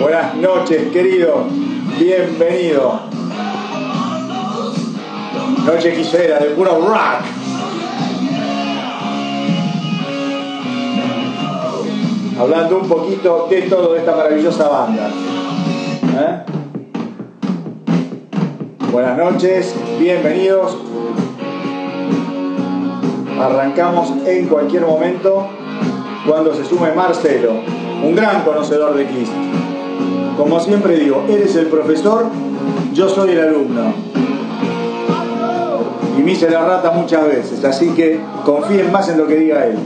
Buenas noches, querido. Bienvenido. Noche quisera de puro rock. Hablando un poquito de todo de esta maravillosa banda. ¿Eh? Buenas noches, bienvenidos. Arrancamos en cualquier momento cuando se sume Marcelo, un gran conocedor de Kiss. Como siempre digo, él es el profesor, yo soy el alumno. Y me hice la rata muchas veces, así que confíen más en lo que diga él.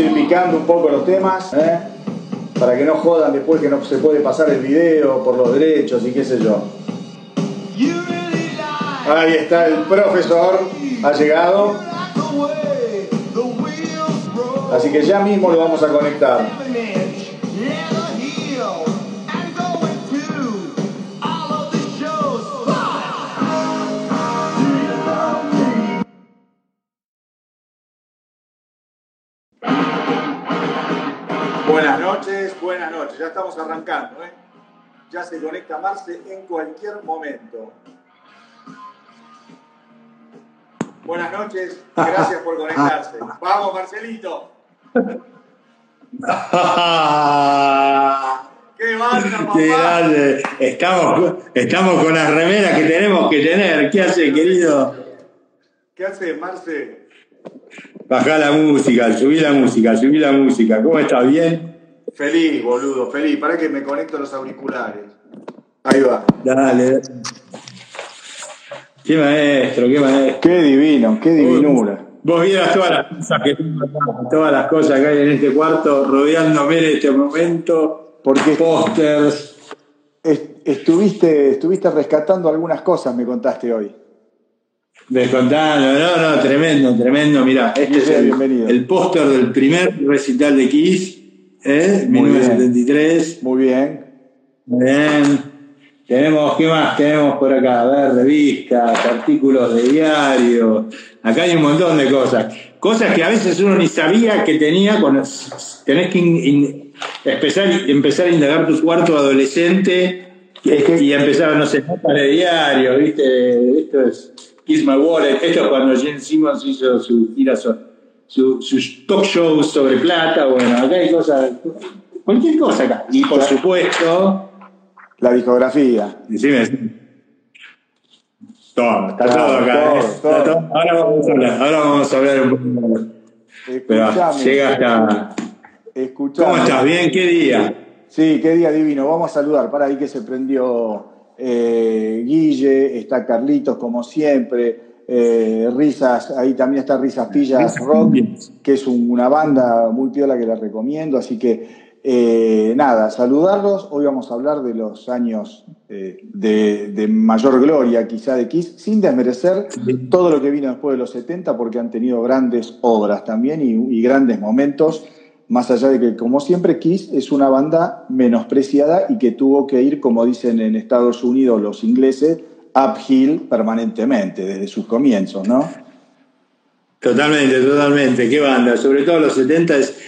Ir picando un poco los temas, ¿eh? para que no jodan después que no se puede pasar el video por los derechos y qué sé yo. Ahí está el profesor, ha llegado. Así que ya mismo lo vamos a conectar. Buenas noches. Ya estamos arrancando, ¿eh? Ya se conecta Marce en cualquier momento. Buenas noches, gracias por conectarse. Vamos, Marcelito. ¡Qué banda, papá! Qué grande. Estamos, estamos con las remeras que tenemos que tener. ¿Qué hace, querido? ¿Qué hace, Marce? Bajá la música, subí la música, subí la música. ¿Cómo estás? ¿Bien? Feliz, boludo, feliz. Para que me conecto los auriculares. Ahí va. Dale. Qué maestro, qué maestro. Qué divino, qué divinura. Vos vieras todas las cosas que todas las cosas que hay en este cuarto rodeándome en este momento. Porque Pósters. est- estuviste, estuviste rescatando algunas cosas, me contaste hoy. Descontando, no, no, tremendo, tremendo. Mirá, este es el, Bienvenido. el póster del primer recital de Kiss, ¿eh? Muy bien. 1973. Muy bien. Bien. Tenemos, ¿qué más tenemos por acá? A ver, revistas, artículos de diario. Acá hay un montón de cosas. Cosas que a veces uno ni sabía que tenía cuando s- tenés que in- in- empezar, empezar a indagar tu cuarto adolescente y, Es que- y empezar, no sé, notas de diario, ¿viste? Esto es Kiss My Wallet. Esto es cuando Gene Simmons hizo su gira, so- su, sus talk shows sobre plata. Bueno, acá hay cosas, cualquier cosa acá. Y por supuesto, La discografía. Decime. Todo, está Claro, todo acá. todo, ¿eh? todo. Está todo. Ahora vamos a hablar, ahora vamos a hablar un poco. Pero Escuchame, llega hasta. escuchame. ¿Cómo estás? ¿Bien? ¿Qué día? Sí, qué día divino. Vamos a saludar. Para ahí que se prendió eh, Guille, está Carlitos como siempre, eh, Risas, ahí también está Risas Pillas Risas Rock, Pillas. que es un- una banda muy piola que la recomiendo. Así que eh, nada, saludarlos. Hoy vamos a hablar de los años eh, de, de mayor gloria quizá de Kiss, sin desmerecer todo lo que vino después de los 70, porque han tenido grandes obras también y, y grandes momentos, más allá de que, como siempre, Kiss es una banda menospreciada y que tuvo que ir, como dicen en Estados Unidos los ingleses, uphill permanentemente, desde sus comienzos, ¿no? Totalmente, totalmente. ¿Qué banda? Sobre todo los 70 es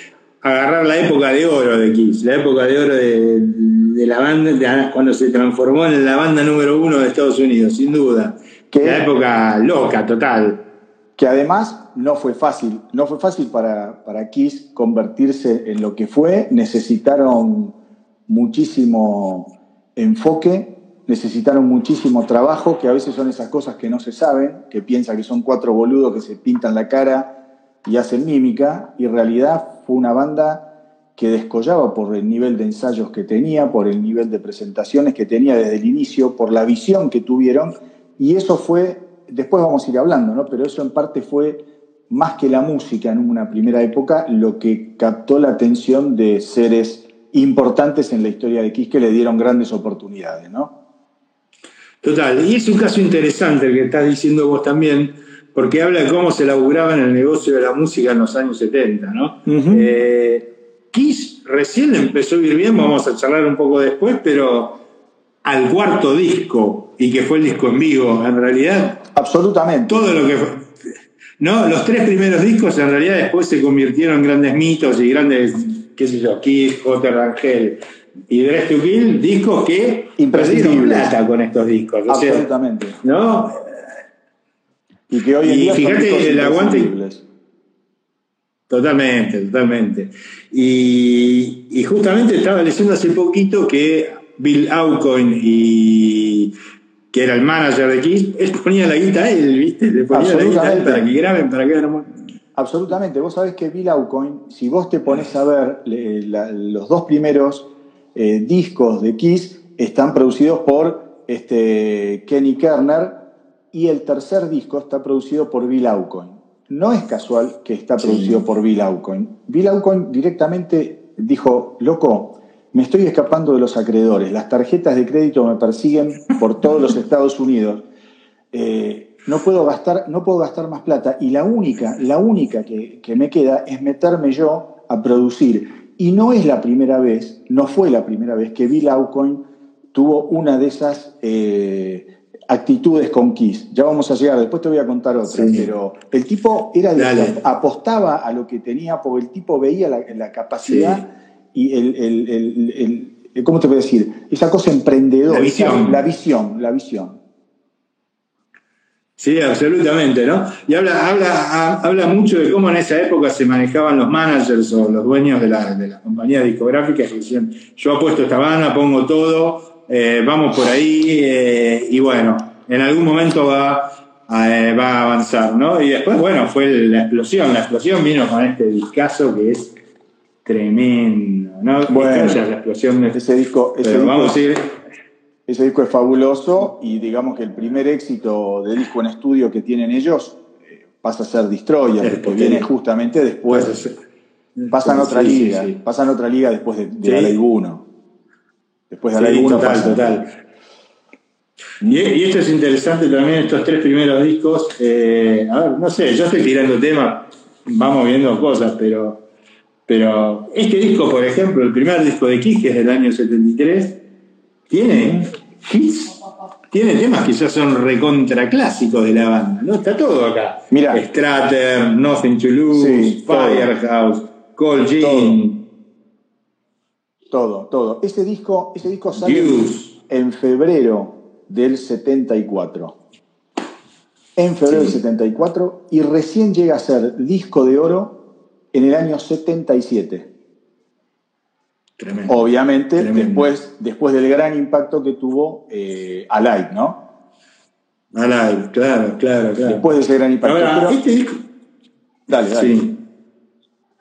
agarrar la época de oro de Kiss, la época de oro de, de la banda, de- cuando se transformó en la banda número uno de Estados Unidos, sin duda. ¿Qué? La época loca, total. que además no fue fácil, no fue fácil para, para Kiss convertirse en lo que fue, necesitaron muchísimo enfoque, necesitaron muchísimo trabajo, que a veces son esas cosas que no se saben, que piensan que son cuatro boludos que se pintan la cara y hacen mímica, y en realidad fue una banda que descollaba por el nivel de ensayos que tenía, por el nivel de presentaciones que tenía desde el inicio, por la visión que tuvieron, y eso fue, después vamos a ir hablando, ¿no? pero eso en parte fue más que la música en una primera época, lo que captó la atención de seres importantes en la historia de Kiss que le dieron grandes oportunidades, ¿no? Total, y es un caso interesante el que estás diciendo vos también, porque habla de cómo se laburaba en el negocio de la música en los años 70, ¿no? Eh, Kiss recién empezó a ir bien, vamos a charlar un poco después, pero al cuarto disco, y que fue el disco en vivo, en realidad. Absolutamente. Todo lo que No, los tres primeros discos en realidad después se convirtieron en grandes mitos y grandes, qué sé yo, Kiss, J. Rangel y Dress to Kill, discos que perdieron plata con estos discos. Absolutamente. ¿No? Y que hoy en y fíjate el aguante. Totalmente, totalmente. Y, y, justamente estaba leyendo hace poquito que Bill Aucoin y que era el manager de Kiss, él ponía la guita a él, ¿viste? Le ponía la guita a él para que graben, para que Absolutamente. Vos sabés que Bill Aucoin, si vos te pones a ver los dos primeros eh, discos de Kiss, están producidos por este, Kenny Kerner y el tercer disco está producido por Bill Aucoin. No es casual que está producido por Bill Aucoin. Bill Aucoin directamente dijo, loco, me estoy escapando de los acreedores, las tarjetas de crédito me persiguen por todos los Estados Unidos. Eh, no puedo gastar, no puedo gastar más plata y la única, la única que, me queda es meterme yo a producir. Y no es la primera vez, no fue la primera vez que Bill Aucoin tuvo una de esas eh, actitudes con Kiss. Ya vamos a llegar, después te voy a contar otra, pero el tipo era apostaba a lo que tenía, porque el tipo veía la, capacidad y el, ¿cómo te voy a decir? Esa cosa emprendedora. La visión. La visión, la visión. Sí, absolutamente, ¿no? Y habla, habla, habla mucho de cómo en esa época se manejaban los managers o los dueños de la, de compañía discográfica que decían, yo apuesto esta banda, pongo todo, eh, vamos por ahí eh, y bueno, en algún momento va, eh, va a avanzar, ¿no? Y después, bueno, fue la explosión, la explosión vino con este discazo que es tremendo, ¿no? Bueno, la explosión de... ese disco, ese disco, vamos a ir... ese disco es fabuloso y digamos que el primer éxito de disco en estudio que tienen ellos pasa a ser Destroyer, que viene justamente después. Pasan otra liga, pasan otra liga después de, de la Ley 1. Después de sí, total, total. Y, esto es interesante también, estos tres primeros discos. Eh, a ver, no sé, yo estoy tirando temas, vamos viendo cosas, pero, pero este disco, por ejemplo, el primer disco de Kiss, que es del año 73, tiene hits, tiene temas que ya son recontra clásicos de la banda, ¿no? Está todo acá. Mira. Strater, Nothing to Lose, Firehouse, Cold Jean. Todo, todo. Ese disco, ese disco sale en febrero del 74. En febrero del 74 y recién llega a ser disco de oro en el año 77. Tremendo. Obviamente, Después, después del gran impacto que tuvo eh, Alive, ¿no? Alive, claro, claro, claro. Después de ese gran impacto. este disco. Dale, dale. Sí.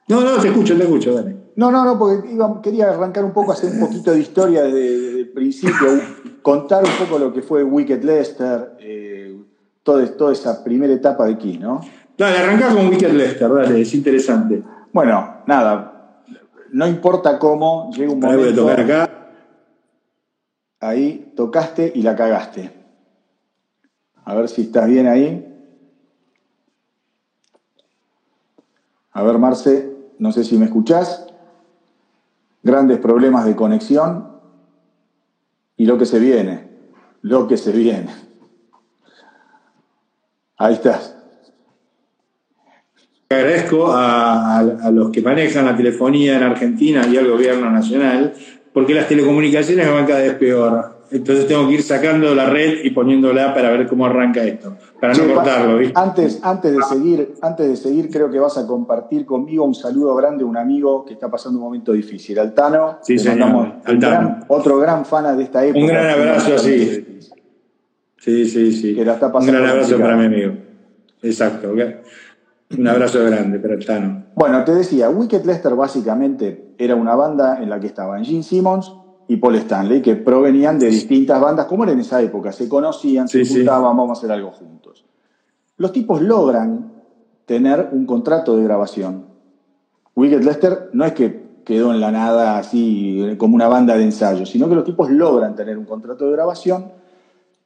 No, no, te escucho, te escucho, dale. No, no, no, porque quería arrancar un poco, hacer un poquito de historia desde, el principio, contar un poco lo que fue Wicked Lester, eh, toda, esa primera etapa de Kiss, ¿no? Dale, arrancá con Wicked Lester, dale, es interesante. Bueno, nada, no importa cómo, llega un momento... Voy a tocar acá. Ahí tocaste y la cagaste. A ver si estás bien ahí. A ver, Marce, no sé si me escuchás grandes problemas de conexión y lo que se viene, lo que se viene. Ahí estás. Agradezco a, los que manejan la telefonía en Argentina y al gobierno nacional, porque las telecomunicaciones van cada vez peor. Entonces tengo que ir sacando la red y poniéndola para ver cómo arranca esto, para no cortarlo. Antes, antes, de seguir, antes de seguir, creo que vas a compartir conmigo un saludo grande a un amigo que está pasando un momento difícil, Altano. Sí, señor. Altano. otro gran fan de esta época. Un gran abrazo, sí. Sí, sí, sí. un gran abrazo para mi amigo. Exacto. Un abrazo grande para Altano. Bueno, te decía, Wicked Lester básicamente era una banda en la que estaban Gene Simmons, y Paul Stanley, que provenían de distintas bandas, como era en esa época, se conocían, se juntaban, vamos a hacer algo juntos. Los tipos logran tener un contrato de grabación. Wicked Lester no es que quedó en la nada así como una banda de ensayo, sino que los tipos logran tener un contrato de grabación,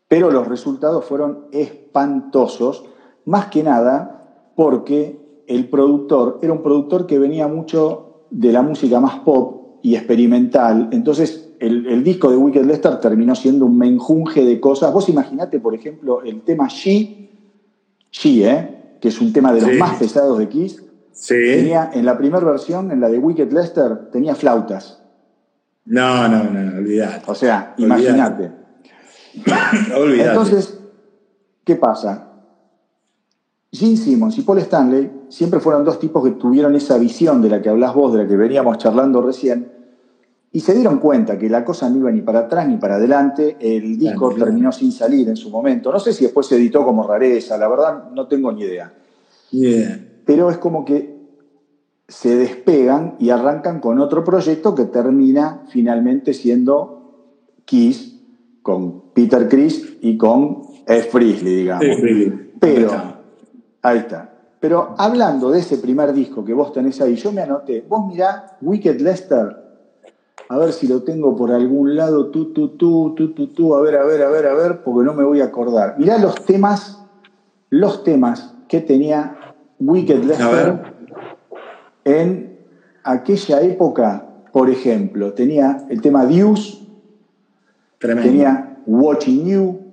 pero los resultados fueron espantosos más que nada porque el productor era un productor que venía mucho de la música más pop y experimental. Entonces, el, disco de Wicked Lester terminó siendo un menjunje de cosas. Vos imaginate, por ejemplo, el tema She, She, ¿eh? que es un tema de los más pesados de Kiss. Sí. Tenía, en la primera versión, en la de Wicked Lester, tenía flautas. No, no, no, olvidate. O sea, imagínate. Entonces, ¿qué pasa? Gene Simmons y Paul Stanley siempre fueron dos tipos que tuvieron esa visión de la que hablas vos, de la que veníamos charlando recién, y se dieron cuenta que la cosa no iba ni para atrás ni para adelante. El disco terminó sin salir en su momento. No sé si después se editó como rareza, la verdad no tengo ni idea. Pero es como que se despegan y arrancan con otro proyecto que termina finalmente siendo Kiss con Peter Chris y con F. Frisley, digamos. Pero, ahí está. Pero hablando de ese primer disco que vos tenés ahí, yo me anoté, vos mirá Wicked Lester. A ver si lo tengo por algún lado, tú, tú, tú, tú, tú, tú, a ver, a ver, a ver, a ver, porque no me voy a acordar. Mirá los temas, los temas que tenía Wicked Lester en aquella época, por ejemplo, tenía el tema Deuce, tenía Watching You,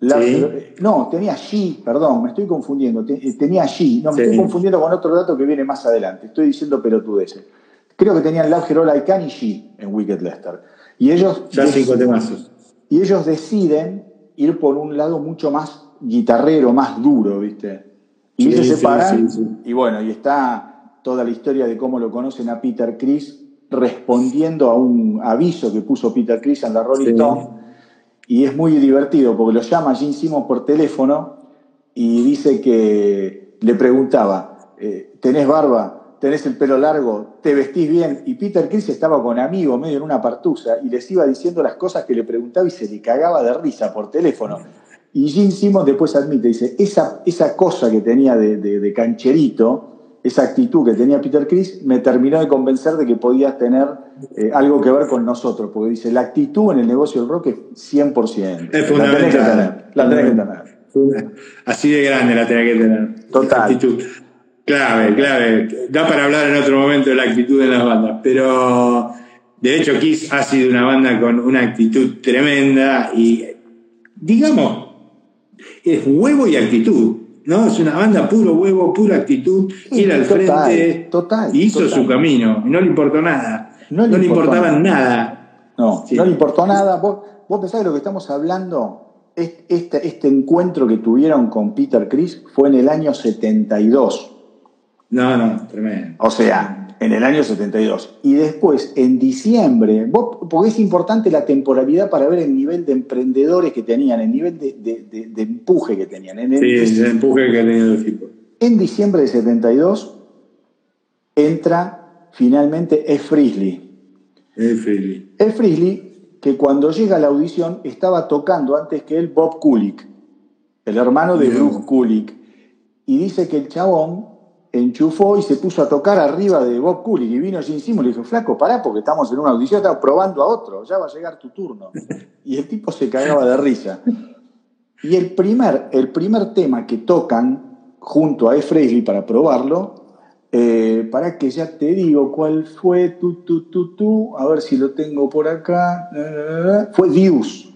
no, tenía She, perdón, me estoy confundiendo, tenía She, no, me estoy confundiendo con otro dato que viene más adelante, estoy diciendo pelotudeces. Creo que tenían Like Can y She en Wicked Lester. Y ellos, ya cinco y ellos deciden ir por un lado mucho más guitarrero, más duro, ¿viste? Y ellos se separan. y bueno, y está toda la historia de cómo lo conocen a Peter Chris respondiendo a un aviso que puso Peter Chris en la Rolling Stone. Y es muy divertido porque lo llama Gene Simmons por teléfono y dice que le preguntaba, eh, ¿tenés barba? tenés el pelo largo, te vestís bien. Y Peter Chris estaba con amigos medio en una partusa y les iba diciendo las cosas que le preguntaba y se le cagaba de risa por teléfono. Y Gene Simmons después admite, dice, esa, esa cosa que tenía de, cancherito, esa actitud que tenía Peter Chris, me terminó de convencer de que podías tener eh, algo que ver con nosotros, porque dice, la actitud en el negocio del rock es 100%. Es fundamental. La tenés que tener. Así de grande la tenés que tener. Total. Clave, clave. Da para hablar en otro momento de la actitud de las bandas, pero de hecho Kiss ha sido una banda con una actitud tremenda y, digamos, es huevo y actitud. ¿No? Es una banda puro huevo, pura actitud, ir al frente total, hizo su camino, y no le importó nada. No le, importaba nada. No, no le importó nada. Vos, vos pensás que lo que estamos hablando, este, este encuentro que tuvieron con Peter Chris fue en el año 72. No, no, tremendo. O sea, en el año 72. Y después, en diciembre, porque es importante la temporalidad para ver el nivel de emprendedores que tenían, el nivel de, empuje que tenían. En sí, el empuje que tenían el equipo. En diciembre de 72 entra finalmente E. Frisley. E. Frisley. Frisley, que cuando llega a la audición estaba tocando antes que él Bob Kulick, el hermano de Bruce Kulick. Y dice que el chabón enchufó y se puso a tocar arriba de Bob Cooley y vino Gene Simmons y le dijo, flaco, pará porque estamos en una audición, estamos probando a otro, ya va a llegar tu turno. Y el tipo se cagaba de risa. Y el primer, el primer tema que tocan junto a E. Para probarlo, eh, para que ya te digo cuál fue, tu, tu, tu, tu, a ver si lo tengo por acá, fue vos.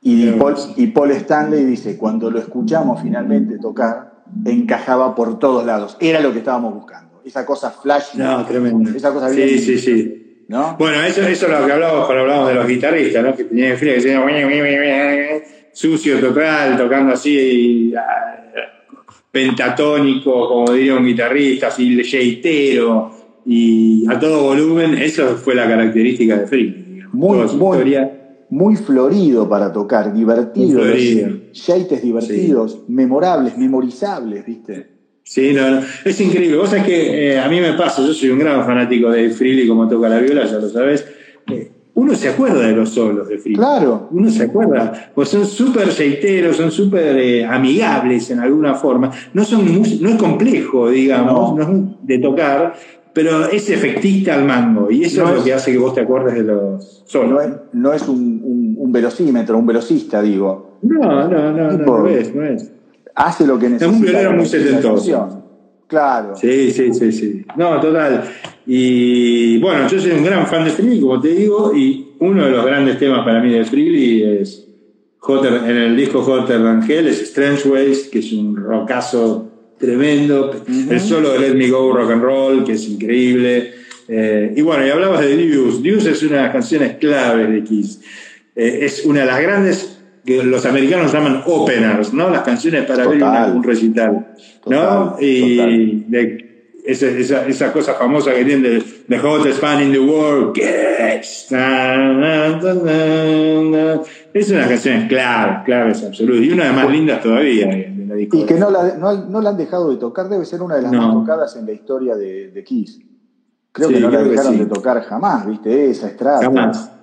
Y, Paul, y Paul Stanley dice, cuando lo escuchamos finalmente tocar, encajaba por todos lados. Era lo que estábamos buscando. Esa cosa flash. No, tremendo. Esa cosa bien. Sí, sí, sí. ¿no? Bueno, eso, eso es lo que hablábamos cuando hablábamos de los guitarristas, ¿no? Que tenían frío, que tenían sucio total, tocando así ah, pentatónico, como diría un guitarrista, así leyeitero y a todo volumen. Eso fue la característica de Free. Muy, muy, muy florido para tocar, divertido, shaites divertidos, memorables, memorizables, ¿viste? Sí, no, no, es increíble. Vos sabés que eh, a mí me pasa, yo soy un gran fanático de Freely como toca la viola, ya lo sabes. Eh, uno se acuerda de los solos de Freely. Claro. Uno se acuerda. Pues son súper sheiteros, son súper eh, amigables en alguna forma. No, son, no es complejo, digamos, no. es de tocar, pero es efectista al mango y eso es, lo que hace que vos te acuerdes de los solos. No es, un, velocímetro, un velocista, digo. No, no, no, no, es, no es. Hace lo que necesita. Es un violero muy setentoso. Claro. Sí, sí, sí, sí. No, total. Y bueno, yo soy un gran fan de Freely, como te digo, y uno de los grandes temas para mí de Freely es en el disco Hotter Than Hell, es Strange Ways, que es un rockazo tremendo. El solo de Let Me Go Rock and Roll, que es increíble. Eh, y bueno, y hablabas de Deuce. Deuce es una de las canciones claves de Kiss. Eh, es una de las grandes que los americanos llaman openers, ¿no? Las canciones para ver un recital, ¿no? y esa, esa, cosa famosa que tiene de The Hottest Fan in the World, es una canción clave, clave, es absoluta, y una de las más lindas todavía. y que no la, no, la, han dejado de tocar, debe ser una de las más tocadas en la historia de, de Kiss. Creo que no la dejaron de tocar jamás, ¿viste? Esa, Strata,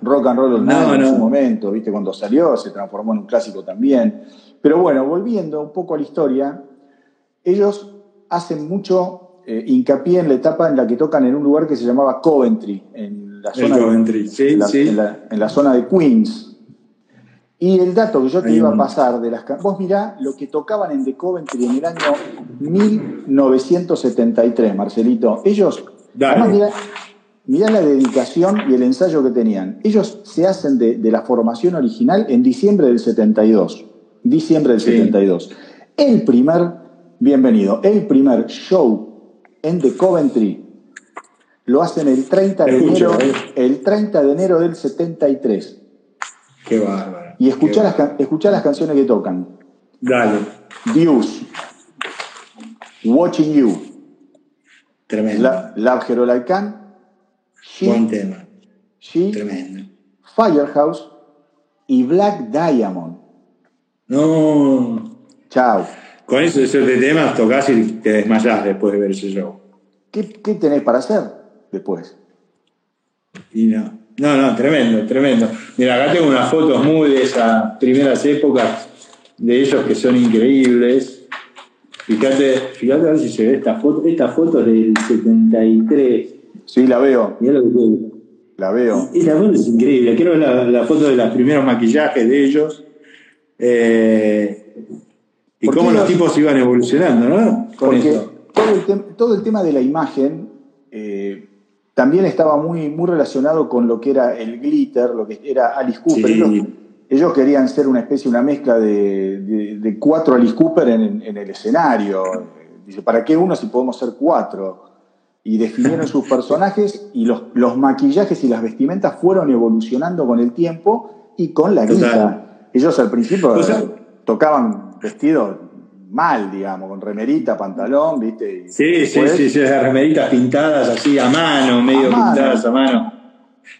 Rock and Roll no, en su momento, ¿viste? Cuando salió se transformó en un clásico también. Pero bueno, volviendo un poco a la historia, ellos hacen mucho eh, hincapié en la etapa en la que tocan en un lugar que se llamaba Coventry, en la zona, de, sí, en la, en la, zona de Queens. Y el dato que yo te iba a pasar de las vos mirá lo que tocaban en The Coventry en el año 1973, Marcelito. Ellos Además, mirá, la dedicación y el ensayo que tenían. Ellos se hacen de, la formación original en diciembre del 72. Diciembre del 72. El primer, bienvenido, el primer show en The Coventry lo hacen el 30 de enero, ¿eh? el 30 de enero del 73. Qué bárbaro. Y escuchá, las, las canciones que tocan. Dale. Views. Watching You. Tremendo. La, Love Hero Like Can. Buen tema. Tremendo. Firehouse y Black Diamond. No. Chao. Con eso, esos de temas tocas y te desmayás después de ver ese show. ¿Qué, ¿Qué, tenés para hacer después? Y no. No, no, tremendo, tremendo. Mira, acá tengo unas fotos muy de esas primeras épocas de ellos que son increíbles. Fíjate, fíjate a ver si se ve esta foto. Esta foto es del 73. Sí, la veo. Mirá lo que La veo. Y, la foto es increíble. Quiero ver la, foto de los primeros maquillajes de ellos. Eh, y cómo los tipos iban evolucionando, ¿no? porque Todo, el tema de la imagen eh, también estaba muy, muy relacionado con lo que era el glitter, lo que era Alice Cooper. Sí ellos querían ser una especie, una mezcla de, cuatro Alice Cooper en, el escenario. Dice, ¿para qué uno si podemos ser cuatro? Y definieron sus personajes y los, los maquillajes y las vestimentas fueron evolucionando con el tiempo y con la guita. Ellos al principio tocaban vestidos mal, digamos, con remerita, pantalón, ¿viste? sí, sí, sí, sí, remeritas pintadas así a mano, medio pintadas a mano.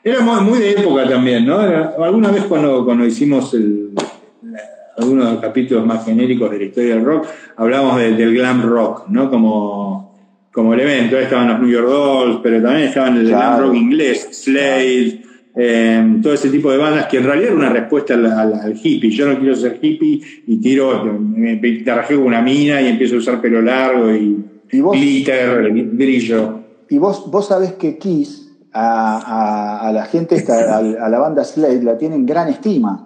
Era muy, de época también, ¿no? alguna vez cuando, cuando hicimos el, algunos de los capítulos más genéricos de la historia del rock, hablábamos del glam rock, ¿no? Como, como elemento. estaban los New York Dolls, pero también estaban el glam rock inglés, Slade, eh, todo ese tipo de bandas que en realidad era una respuesta al, hippie. Yo no quiero ser hippie y tiro, me con una mina y empiezo a usar pelo largo y, glitter, brillo. Y vos, vos sabés que Kiss a, la gente, esta, a, la banda Slade, la tienen gran estima.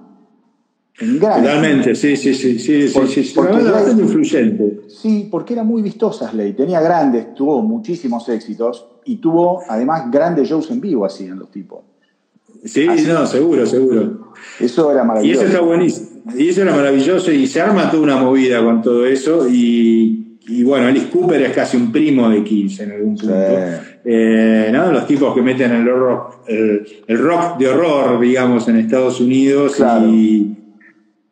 Totalmente, sí, sí, sí, sí, sí, porque era bastante influyente. Sí, porque era muy vistosa Slade, tenía grandes, tuvo muchísimos éxitos y tuvo además grandes shows en vivo hacían los tipos. Sí, no, seguro, seguro. Eso era maravilloso. Y eso está buenísimo. Y eso era maravilloso y se arma toda una movida con todo eso y y bueno, Alice Cooper es casi un primo de Kiss en algún punto. Eh, los tipos que meten el rock, el, rock de horror, digamos, en Estados Unidos y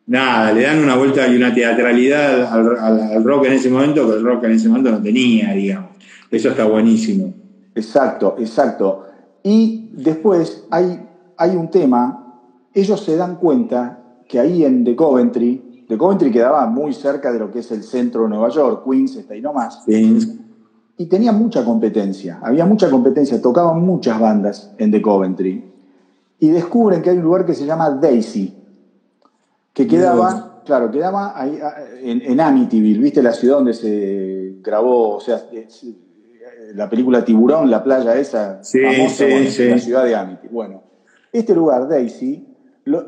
nada, le dan una vuelta y una teatralidad al, rock en ese momento que el rock en ese momento no tenía, digamos. Eso está buenísimo. Exacto, exacto. Y después hay, hay un tema, ellos se dan cuenta que ahí en The Coventry de Coventry quedaba muy cerca de lo que es el centro de Nueva York, Queens, está ahí nomás. Y tenía mucha competencia, había mucha competencia, tocaban muchas bandas en The Coventry. Y descubren que hay un lugar que se llama Daisy, que quedaba, claro, quedaba ahí en, Amityville, ¿viste? La ciudad donde se grabó, o sea, la película Tiburón, la playa esa, sí, famosa, la ciudad de Amityville. Bueno, este lugar, Daisy,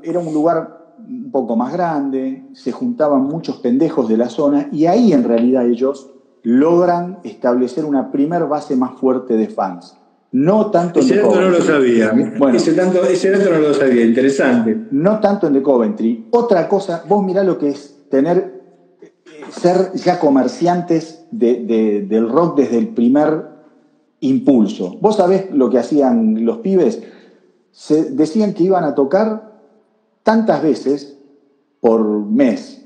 era un lugar un poco más grande, se juntaban muchos pendejos de la zona y ahí en realidad ellos logran establecer una primer base más fuerte de fans. No tanto ese en dato no lo sabía. Bueno, ese, dato no lo sabía, interesante. No tanto en The Coventry. Otra cosa, vos mirá lo que es tener, ser ya comerciantes del rock desde el primer impulso. Vos sabés lo que hacían los pibes. Se decían que iban a tocar tantas veces por mes.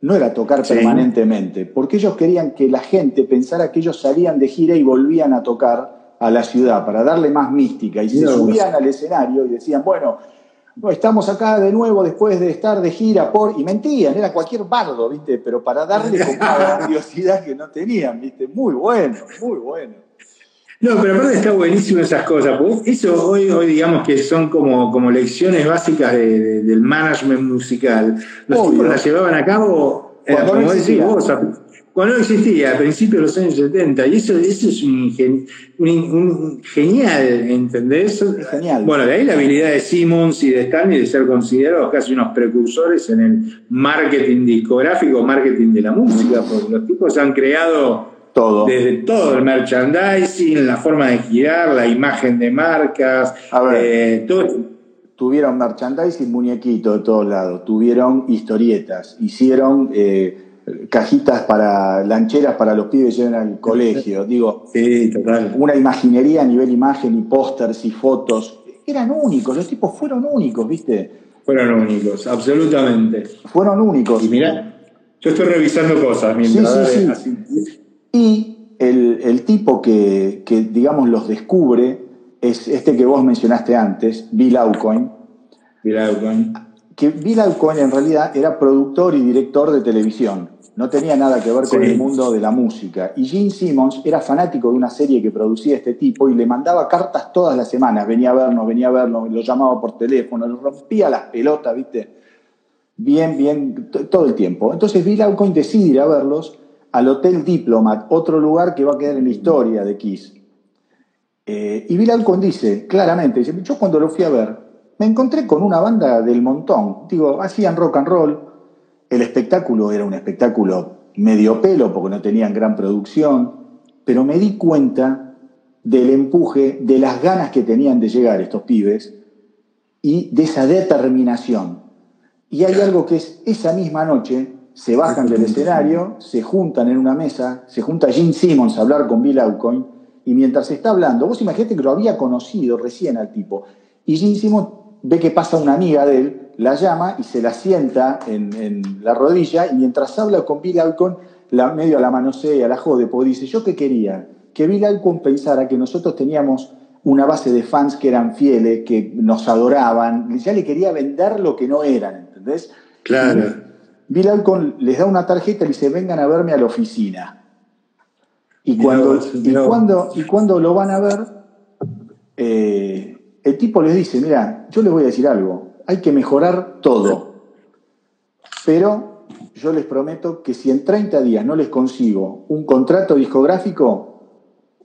No era tocar permanentemente, porque ellos querían que la gente pensara que ellos salían de gira y volvían a tocar a la ciudad para darle más mística y se subían al escenario y decían, bueno, estamos acá de nuevo después de estar de gira por... Y mentían, era cualquier bardo, ¿viste? Pero para darle como una grandiosidad que no tenían, ¿viste? Muy bueno, muy bueno. No, pero aparte está buenísimo esas cosas, eso hoy, hoy digamos que son como, como lecciones básicas del management musical. Los tipos las llevaban a cabo, como decís vos, cuando no existía, a principios de los años 70. Y eso, eso es un, genial, ¿entendés? genial. Bueno, de ahí la habilidad de Simmons y de Stanley de ser considerados casi unos precursores en el marketing discográfico, marketing de la música, porque los tipos han creado todo. Desde todo el merchandising, la forma de girar, la imagen de marcas, eh, Tuvieron merchandising muñequito de todos lados, tuvieron historietas, hicieron eh, cajitas para lancheras para los pibes que llegan al colegio. Digo, una imaginería a nivel imagen y pósters y fotos. Eran únicos, los tipos fueron únicos, ¿viste? Fueron únicos, absolutamente. Fueron únicos. Y mira, yo estoy revisando cosas mientras. Sí, sí, sí. El, tipo que, que, digamos, los descubre es este que vos mencionaste antes, Bill Aucoin. Bill Aucoin. Que Bill Aucoin en realidad era productor y director de televisión no tenía nada que ver con el mundo de la música. Y Gene Simmons era fanático de una serie que producía este tipo y le mandaba cartas todas las semanas. Venía a vernos, venía a vernos, lo llamaba por teléfono, le rompía las pelotas, ¿viste? Bien, bien, todo el tiempo. Entonces Bill Aucoin decide ir a verlos al Hotel Diplomat, otro lugar que va a quedar en la historia de Kiss. Eh, y Bill Aucoin dice claramente, dice, yo cuando lo fui a ver, me encontré con una banda del montón. Digo, hacían rock and roll, el espectáculo era un espectáculo medio pelo porque no tenían gran producción, pero me di cuenta del empuje, de las ganas que tenían de llegar estos pibes y de esa determinación. Y hay algo que es, esa misma noche se bajan del escenario, se juntan en una mesa, se junta Gene Simmons a hablar con Bill Aucoin, y mientras está hablando, vos imaginate que lo había conocido recién al tipo, y Gene Simmons ve que pasa una amiga de él, la llama y se la sienta en, la rodilla y mientras habla con Bill Alcon, la, medio a la manosea, a la jode, porque dice, ¿yo qué quería? Que Bill Alcon pensara que nosotros teníamos una base de fans que eran fieles, que nos adoraban, ya le quería vender lo que no eran, ¿entendés? Claro. Bill Alcon les da una tarjeta y dice, vengan a verme a la oficina. Y cuando, y cuando, y cuando lo van a ver, eh, el tipo les dice, mira, yo les voy a decir algo, hay que mejorar todo. Pero yo les prometo que si en 30 días no les consigo un contrato discográfico,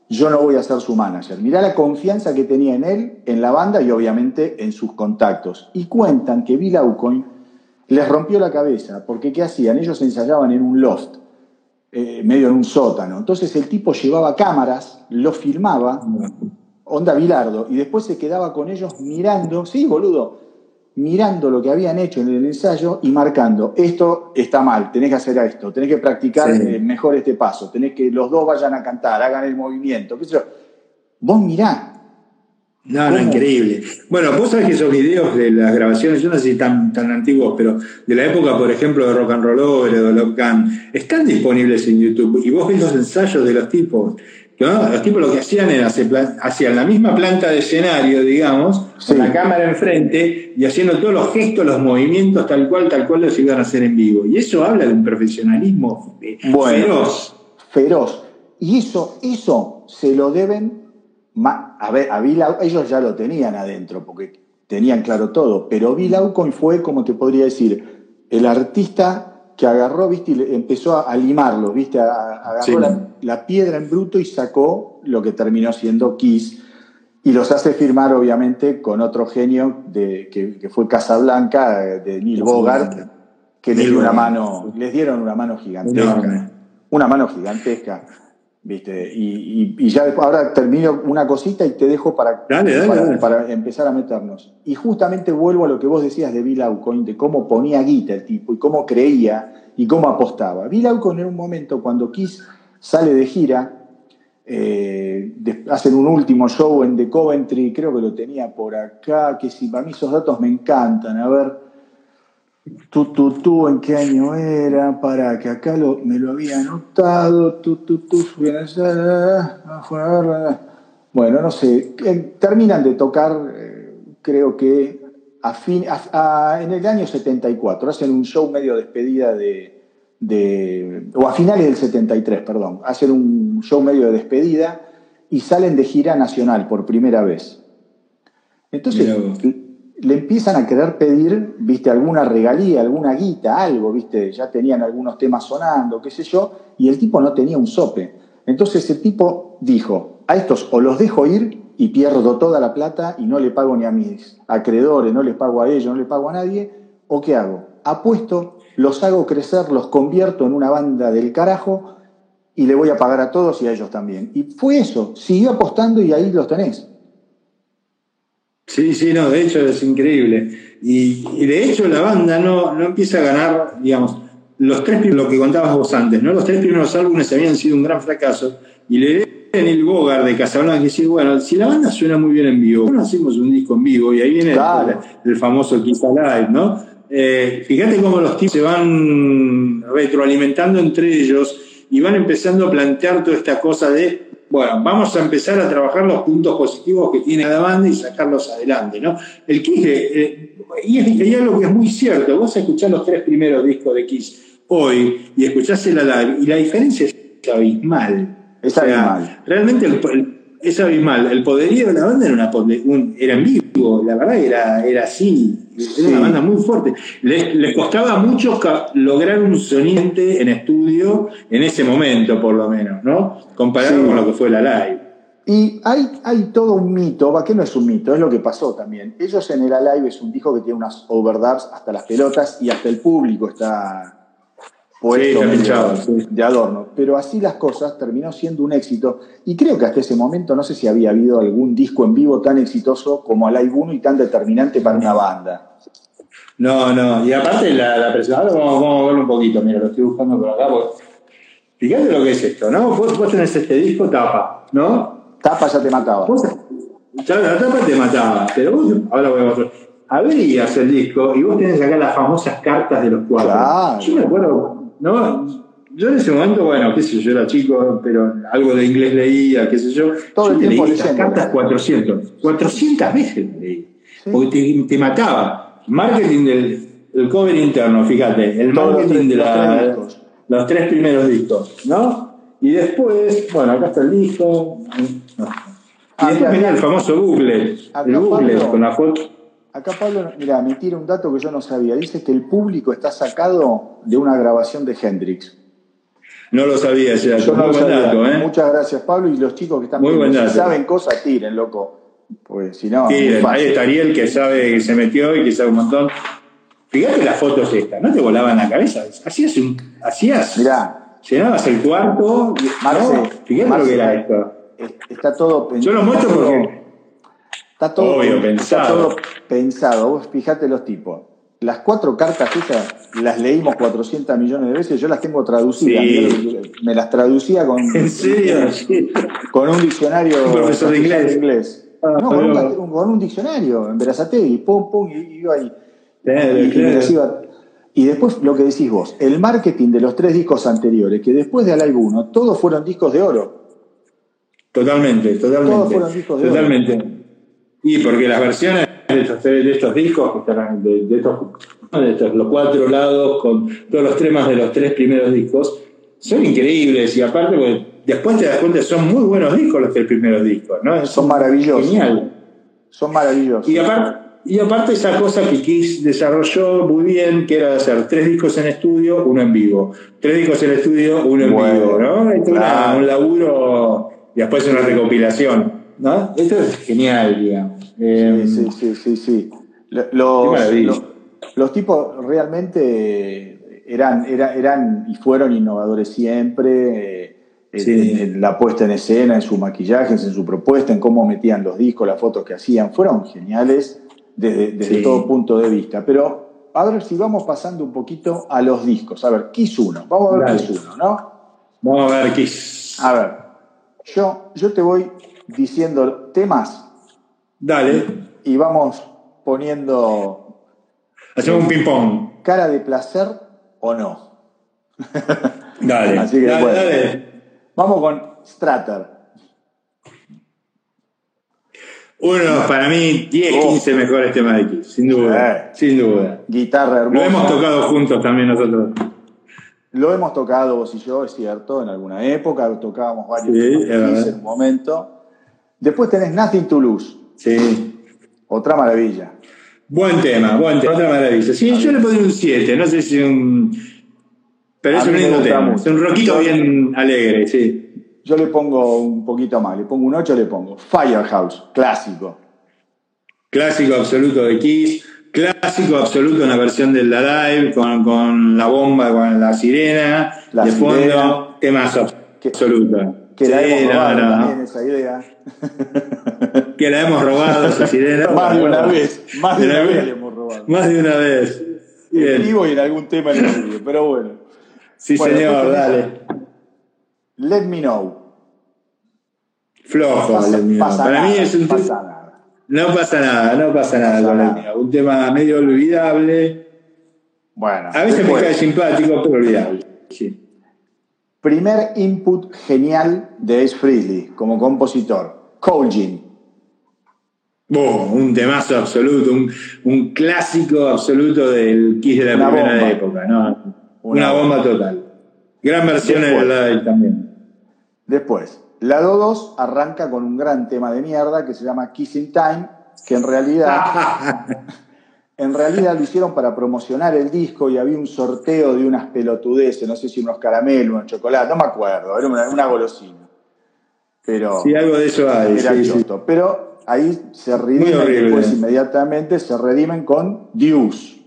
yo no voy a ser su manager. Mirá la confianza que tenía en él, en la banda y obviamente en sus contactos. Y cuentan que Bill Aucoin les rompió la cabeza, porque ¿qué hacían? Ellos ensayaban en un loft, eh, medio en un sótano. Entonces el tipo llevaba cámaras, lo filmaba, onda Bilardo, y después se quedaba con ellos mirando, sí, boludo, mirando lo que habían hecho en el ensayo y marcando, esto está mal, tenés que hacer esto, tenés que practicar eh, mejor este paso, tenés que los dos vayan a cantar, hagan el movimiento. Vos mirá. No, no, increíble. Bueno, vos sabés que esos videos de las grabaciones, yo no sé si tan, tan antiguos, pero de la época, por ejemplo, de Rock and Roll Over, de Love Gun, están disponibles en YouTube y vos ves los ensayos de los tipos los tipos lo que hacían era hacían la misma planta de escenario, digamos, con la cámara enfrente y haciendo todos los gestos, los movimientos tal cual, tal cual los iban a hacer en vivo. Y eso habla de un profesionalismo feroz. Feroz. Y eso, eso se lo deben a ver, a Bill, ellos ya lo tenían adentro, porque tenían claro todo, pero Bill Aucoin fue, como te podría decir, el artista que agarró, viste, y empezó a, limarlo, viste, agarró la, piedra en bruto y sacó lo que terminó siendo Kiss. Y los hace firmar, obviamente, con otro genio de, que, fue Casablanca, de Neil Bogart, que les, dio una mano, les dieron una mano gigantesca. Una mano gigantesca. ¿Viste? Y, ya ahora termino una cosita y te dejo para, para, empezar a meternos. Y justamente vuelvo a lo que vos decías de Bill Aucoin, de cómo ponía guita el tipo y cómo creía y cómo apostaba. Bill Aucoin en un momento cuando Kiss sale de gira, eh, hacen un último show en The Coventry, creo que lo tenía por acá, que si para mí esos datos me encantan, a ver, Tú, tú, tú, ¿en qué año era? Para que acá lo, me lo había anotado. Tú, tú, tú, bueno, no sé. Terminan de tocar, eh, creo que a fin, en el año 74. Hacen un show medio despedida de, de. o a finales del 73, perdón. Hacen un show medio de despedida y salen de gira nacional por primera vez. Entonces, le empiezan a querer pedir, viste, alguna regalía, alguna guita, algo, viste, ya tenían algunos temas sonando, qué sé yo, y el tipo no tenía un sope. Entonces el tipo dijo, a estos o los dejo ir y pierdo toda la plata y no le pago ni a mis acreedores, no les pago a ellos, no le pago a nadie, o qué hago? Apuesto, los hago crecer, los convierto en una banda del carajo y le voy a pagar a todos y a ellos también. Y fue eso, siguió apostando y ahí los tenés. Sí, sí, no, de hecho es increíble. Y, de hecho la banda no, no, empieza a ganar, digamos, los tres, lo que contabas vos antes, ¿no? Los tres primeros álbumes habían sido un gran fracaso. Y le en el Bogart de Casablanca que dice, bueno, si la banda suena muy bien en vivo, ¿por no hacemos un disco en vivo? Y ahí viene el, famoso Kiss Alive, ¿no? Eh, fíjate cómo los tipos se van retroalimentando entre ellos y van empezando a plantear toda esta cosa de bueno, vamos a empezar a trabajar los puntos positivos que tiene cada banda y sacarlos adelante, ¿no? El Kiss, eh, y, es, algo que es muy cierto, vos escuchás los tres primeros discos de Kiss hoy y escuchás el live y la diferencia es abismal. Es abismal. Realmente es abismal. El poderío de la banda era, una, era en vivo, la verdad era, era así. Era una banda muy fuerte. Les, costaba mucho lograr un soniente en estudio en ese momento, por lo menos, ¿no? Comparado con lo que fue la live. Y hay, hay todo un mito, que no es un mito, es lo que pasó también. Ellos en el Alive es un disco que tiene unas overdubs hasta las pelotas y hasta el público está de adorno. Pero así las cosas terminó siendo un éxito. Y creo que hasta ese momento no sé si había habido algún disco en vivo tan exitoso como Alive 1 y tan determinante para una banda. No, no. Y aparte la, la presentación, vamos, vamos, a verlo un poquito. Mira, lo estoy buscando por acá. Fíjate lo que es esto, ¿no? Vos, vos tenés este disco tapa, ¿no? Tapa ya te mataba. ya la tapa te mataba. Pero vos, ahora voy a mostrar. Abrías el disco y vos tenés acá las famosas cartas de los cuadros. Yo me acuerdo no, yo en ese momento, bueno, qué sé yo, era chico, pero algo de inglés leía, qué sé yo. Todo el tiempo leí estas cartas 400, 400 veces leí, porque te, mataba. Marketing del el cover interno, fíjate, el marketing de la, los, tres primeros discos, ¿no? Y después, bueno, acá está el disco. Y después viene el famoso Google, el Google con la foto. Acá Pablo, mira, me tira un dato que yo no sabía. Dice que el público está sacado de una grabación de Hendrix. No lo sabía dato. Muy buen dato, ¿eh? Muchas gracias, Pablo. Y los chicos que están Muy viendo, si saben cosas, tiren, loco. Pues si no. Tiren. Ahí está Ariel que sabe que se metió y que sabe un montón. Fíjate las fotos estas, ¿no te volaban la cabeza? Hacías un. Hacías. Mirá. Llenabas el cuarto. Marce, fíjate lo que era esto. Está todo pensado. Yo lo muestro porque Está todo, pensado. Vos fijate los tipos. Las cuatro cartas esas las leímos 400 millones de veces, yo las tengo traducidas. Me las traducía con, con un diccionario. Un profesor de inglés. Ah, no, con, un, diccionario, en y pum, pum, y iba ahí. y, después lo que decís vos, el marketing de los tres discos anteriores, que después de Alive 1, todos fueron discos de oro. Totalmente, totalmente. Todos fueron discos de totalmente. Y porque las versiones de estos, de estos discos, de, de, estos, de estos, los cuatro lados, con todos los temas de los tres primeros discos, son increíbles. Y aparte, pues, después te das cuenta que son muy buenos discos los tres primeros discos, ¿no? Son maravillosos. Genial. Son maravillosos. Y aparte, y aparte esa cosa que Kiss desarrolló muy bien, que era hacer tres discos en estudio, uno en vivo. Tres discos en estudio, uno en vivo, ¿no? un laburo y después una recopilación. ¿no? Esto es genial, digamos. Eh, Sí, sí, sí, sí. sí. Lo- Los, los- los tipos realmente eran, era- eran y fueron innovadores siempre. eh, en- Sí. En, en la puesta en escena, en sus maquillajes, en su propuesta, en cómo metían los discos, las fotos que hacían. Fueron geniales desde, desde Sí. todo punto de vista. Pero a ver si vamos pasando un poquito a los discos. A ver, Kiss 1. Vamos a ver Dale. Kiss 1, ¿no? Vamos a ver es. A ver, yo, yo te voy diciendo temas Dale, y vamos poniendo hacemos un ping-pong. cara de placer o no. Dale, Así que, dale. Vamos con Stratter. Uno, para mí, 10, Oh. 15 mejores temas de Kiss, sin duda. Sin duda. Guitarra Lo hermosa. hemos tocado juntos también nosotros. Lo hemos tocado vos y yo, es cierto, en alguna época, lo tocábamos varios Sí, temas de Kiss en un momento. Después tenés Nothing to Lose, Sí. otra maravilla. Buen tema, buen tema. Otra maravilla. Sí, yo le pondría un 7, no sé si un. Pero es un lindo tema. Es un rockito Yo- bien alegre, sí. Yo le pongo un poquito más, le pongo un 8, le pongo Firehouse, clásico. Clásico absoluto de Kiss. Clásico absoluto en la versión del Live con, con la bomba, con la sirena. La de fondo, sirena. temas absoluto. Que la Sí, hemos no, robado no. también esa idea. Que la hemos robado esa sirena. Más de una vez, más de una la vez le hemos robado. Más de una vez. En vivo y en algún tema en el estudio, pero bueno. Sí, Bueno, señor, dale. Let Me Know. Flojo, Pasa- Para mí es un pasa nada. No pasa nada, no pasa nada pasa con mío. Un tema medio olvidable. Bueno, A veces después, me cae simpático, pero olvidable. Sí. primer input genial de Ace Frehley como compositor. Cold Boom, un temazo absoluto, un, un clásico absoluto del Kiss de la Una primera bomba. época, ¿no? Una Una, bomba total. Gran versión Después. el live también. Después, lado 2 arranca con un gran tema de mierda que se llama Kissing Time, que en realidad, en realidad lo hicieron para promocionar el disco y había un sorteo de unas pelotudeces, no sé si unos caramelos, unos chocolates, no me acuerdo, era una, una golosina. Pero Sí, algo de eso hay. era sí. Pero ahí se redimen después inmediatamente, se redimen con Deuce.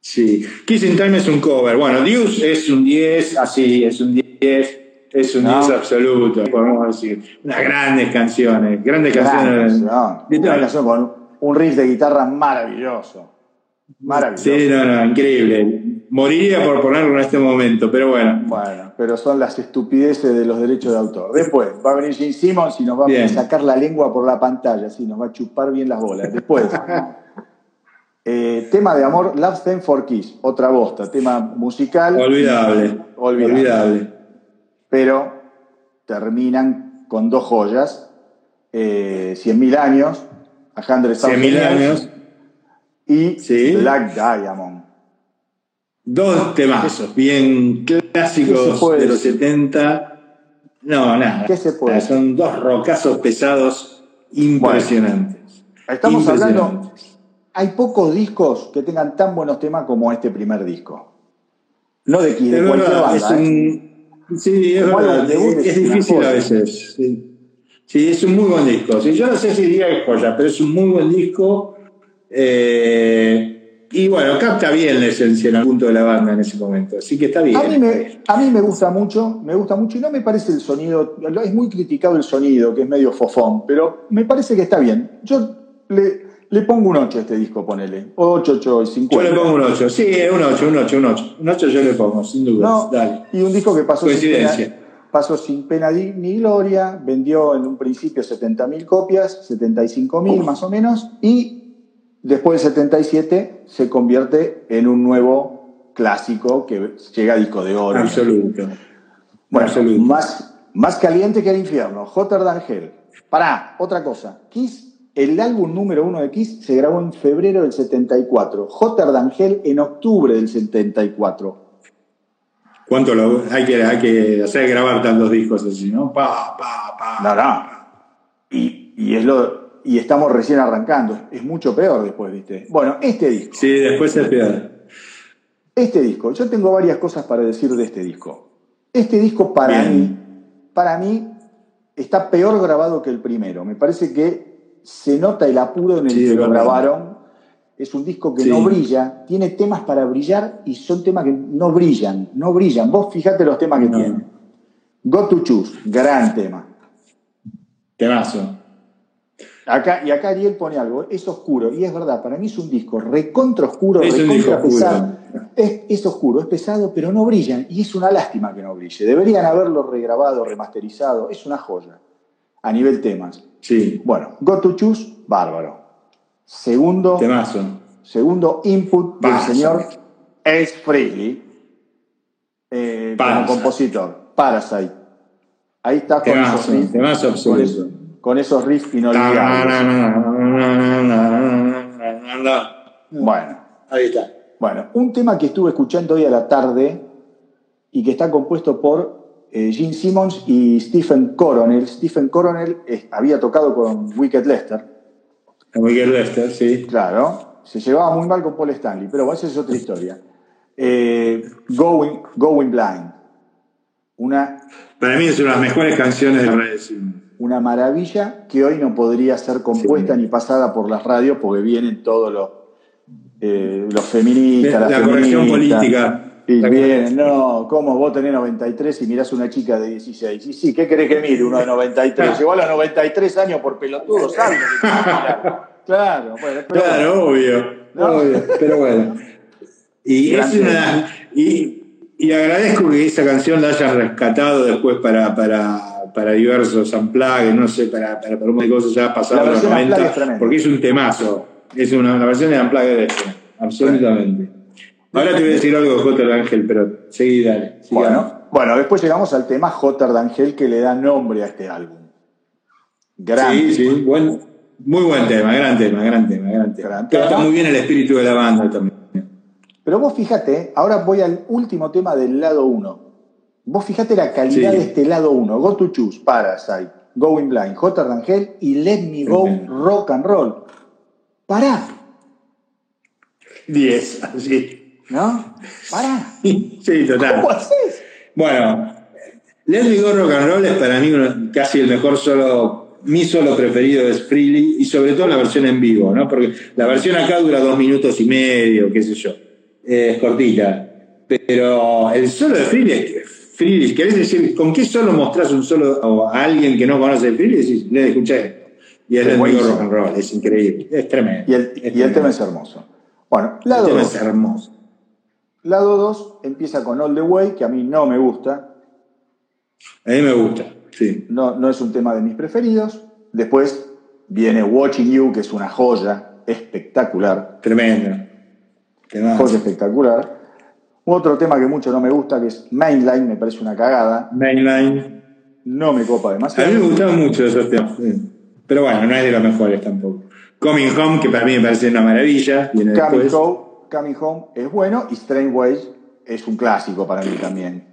Sí. Kissing Time es un cover. Bueno, Deuce es un 10, así, es un 10. Es un No. 10 absoluto, podemos decir. Unas grandes canciones, grandes Gran canciones. una canción con un riff de guitarra maravilloso. Maravilloso. Sí, no, no, increíble. Moriría por ponerlo en este momento, pero bueno. Bueno, pero son las estupideces de los derechos de autor. Después va a venir Gene Simmons y nos va Bien. a sacar la lengua por la pantalla, así nos va a chupar bien las bolas. Después, eh, tema de amor, Love Them for Kiss, otra bosta, tema musical. Olvidable. Olvidable. Olvidable. Pero terminan con dos joyas, eh, 100.000 años, A Hundred Thousand 100.000 Years, años. y Sí. Black Diamond. Dos temazos, bien ¿Qué clásicos de los decir? 70. No, nada. ¿Qué se puede Son dos rocazos pesados impresionantes. Estamos hablando, hay pocos discos que tengan tan buenos temas como este primer disco. No de, de Es cualquier banda. es ¿eh? un- sí, es verdad. Es, difícil a veces. Sí. Sí, es un muy buen disco. Sí, yo no sé si diría que es joya, pero es un muy buen disco. Eh, y bueno, capta bien la esencia en el punto de la banda en ese momento. Así que está bien. A mí, me, a mí me gusta mucho, me gusta mucho y no me parece el sonido, es muy criticado el sonido, que es medio fofón, pero me parece que está bien. Yo le, le pongo un 8 a este disco, ponele. 8, 8 y Yo 50. le pongo un 8. Sí, un 8, un 8, un 8. Un 8 yo le pongo, sin duda. No, Dale. y un disco que pasó sin, pena, pasó sin pena ni ni gloria, vendió en un principio 70.000 copias, 75.000 más o menos, y después del 77 se convierte en un nuevo clásico que llega a disco de oro. Absoluto. Bueno, Absoluto. Más, más caliente que el infierno, Than Hell. Pará, otra cosa. Kiss, el álbum número uno de Kiss se grabó en febrero del 74. Hotter Than Hell en octubre del 74. ¿Cuánto lo, hay, que, hay que hacer grabar tantos discos así, no? Pa, pa, pa. No, no. Y, y es lo, y estamos recién arrancando. Es mucho peor después, ¿viste? Bueno, este disco. Sí, después es peor. Este disco. Yo tengo varias cosas para decir de este disco. Este disco para Bien. mí, para mí, está peor grabado que el primero. Me parece que se nota el apuro en el que lo grabaron. Es un disco que no brilla, tiene temas para brillar y son temas que no brillan, no brillan. Vos fíjate los temas que tiene. Go to Choose, gran tema. Temazo. Acá, y acá Ariel pone algo, es oscuro, y es verdad, para mí es un disco recontra oscuro, es recontra pesado. Es, oscuro, es pesado, pero no brillan, y es una lástima que no brille. Deberían haberlo regrabado, remasterizado, es una joya, a nivel temas. Sí. Bueno, Go to Choose, bárbaro. Segundo, Temazo. segundo input del señor Ace Frehley, eh, como compositor, Parasite. Ahí está con temazo, absoluto con esos riffs inolvidables. Bueno. Ahí está. Bueno, un tema que estuve escuchando hoy a la tarde y que está compuesto por eh, Gene Simmons y Stephen Coronel. Stephen Coronel había tocado con Wicked Lester. Wicked Lester, sí. Claro. Se llevaba muy mal con Paul Stanley, pero bueno, esa es otra historia. Going, going Blind. Una, Para mí es una de las mejores canciones de Red una maravilla que hoy no podría ser compuesta ni pasada por las radios porque vienen todos los, eh, los feministas, la, corrección política. Y vienen, no, ¿cómo vos tenés 93 y mirás una chica de 16? Y sí, ¿qué querés que mire uno de 93? Llegó a los 93 años por pelotudo, ¿sabes Claro, bueno, claro, obvio, obvio, pero bueno. Y, es una, y, y, agradezco que esa canción la hayan rescatado después para, para para diversos unplugged, no sé, para, para, para un montón de cosas ya pasaron los 90, porque es un temazo. Es una, versión de unplugged de esto, absolutamente. Ahora te voy a decir algo de J. Ángel, pero seguí, dale. Bueno, bueno, después llegamos al tema J. Ángel que le da nombre a este álbum. Gran sí, sí, buen, muy buen tema, gran tema, gran tema, gran tema. Trata muy bien el espíritu de la banda también. Pero vos fíjate, ahora voy al último tema del lado 1. Vos fíjate la calidad de este lado 1. Go to Choose, Parasite, Going Blind, J. Rangel y Let Me Go Rock and Roll. Pará. 10, sí. ¿No? Pará. Sí, total. ¿Cómo haces? Bueno, Let Me Go Rock and Roll es para mí casi el mejor solo, mi solo preferido es Freely y sobre todo la versión en vivo, ¿no? Porque la versión acá dura dos minutos y medio, qué sé yo. Es cortita. Pero el solo de Freely es Friedrich, ¿querés decir con qué solo mostrás un solo a alguien que no conoce el Friedrich? Y le escuché esto. Y es el rock and roll, es increíble, es tremendo. Y el, tema es hermoso. Bueno, lado el tema es hermoso. Lado 2 empieza con All the Way, que a mí no me gusta. A mí me gusta, sí. No, no es un tema de mis preferidos. Después viene Watching You, que es una joya espectacular. Tremendo. Joya espectacular. Otro tema que mucho no me gusta, que es Mainline, me parece una cagada. Mainline. No me copa demasiado. A mí me gustaban mucho esos temas. Pero bueno, no es de los mejores tampoco. Coming Home, que para mí me parece una maravilla. Coming home, Coming Home es bueno y Strange Ways es un clásico para mí también.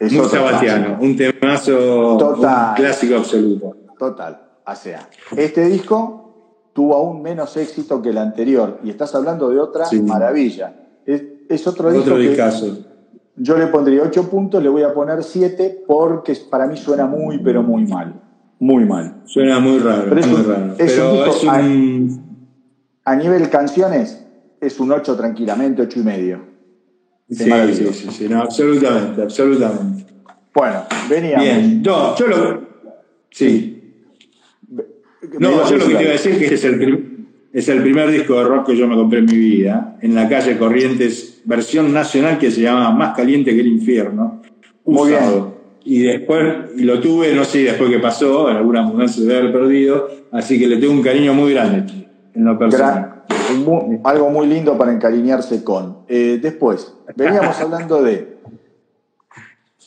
Es Muy sabatiano, un temazo, Total. un clásico absoluto. Total. O sea, este disco tuvo aún menos éxito que el anterior y estás hablando de otra maravilla. Es, es otro, otro disco yo le pondría 8 puntos, le voy a poner 7 porque para mí suena muy, pero muy mal. Muy mal. Suena muy raro. Pero es muy raro. pero es un... a, nivel canciones, es un 8 tranquilamente, 8 y medio. Sí, sí, sí, sí, no, absolutamente, absolutamente. Bueno, veníamos. Bien, no, yo lo. Sí. No, yo lo que te iba a decir es que este es el primer es el primer disco de rock que yo me compré en mi vida, en la calle Corrientes, versión nacional que se llama Más caliente que el infierno. Muy bien. Y después lo tuve, no sé después qué pasó, en alguna mudanza se debe haber perdido, así que le tengo un cariño muy grande en lo personal. algo muy lindo para encariñarse con. Eh, después, veníamos hablando de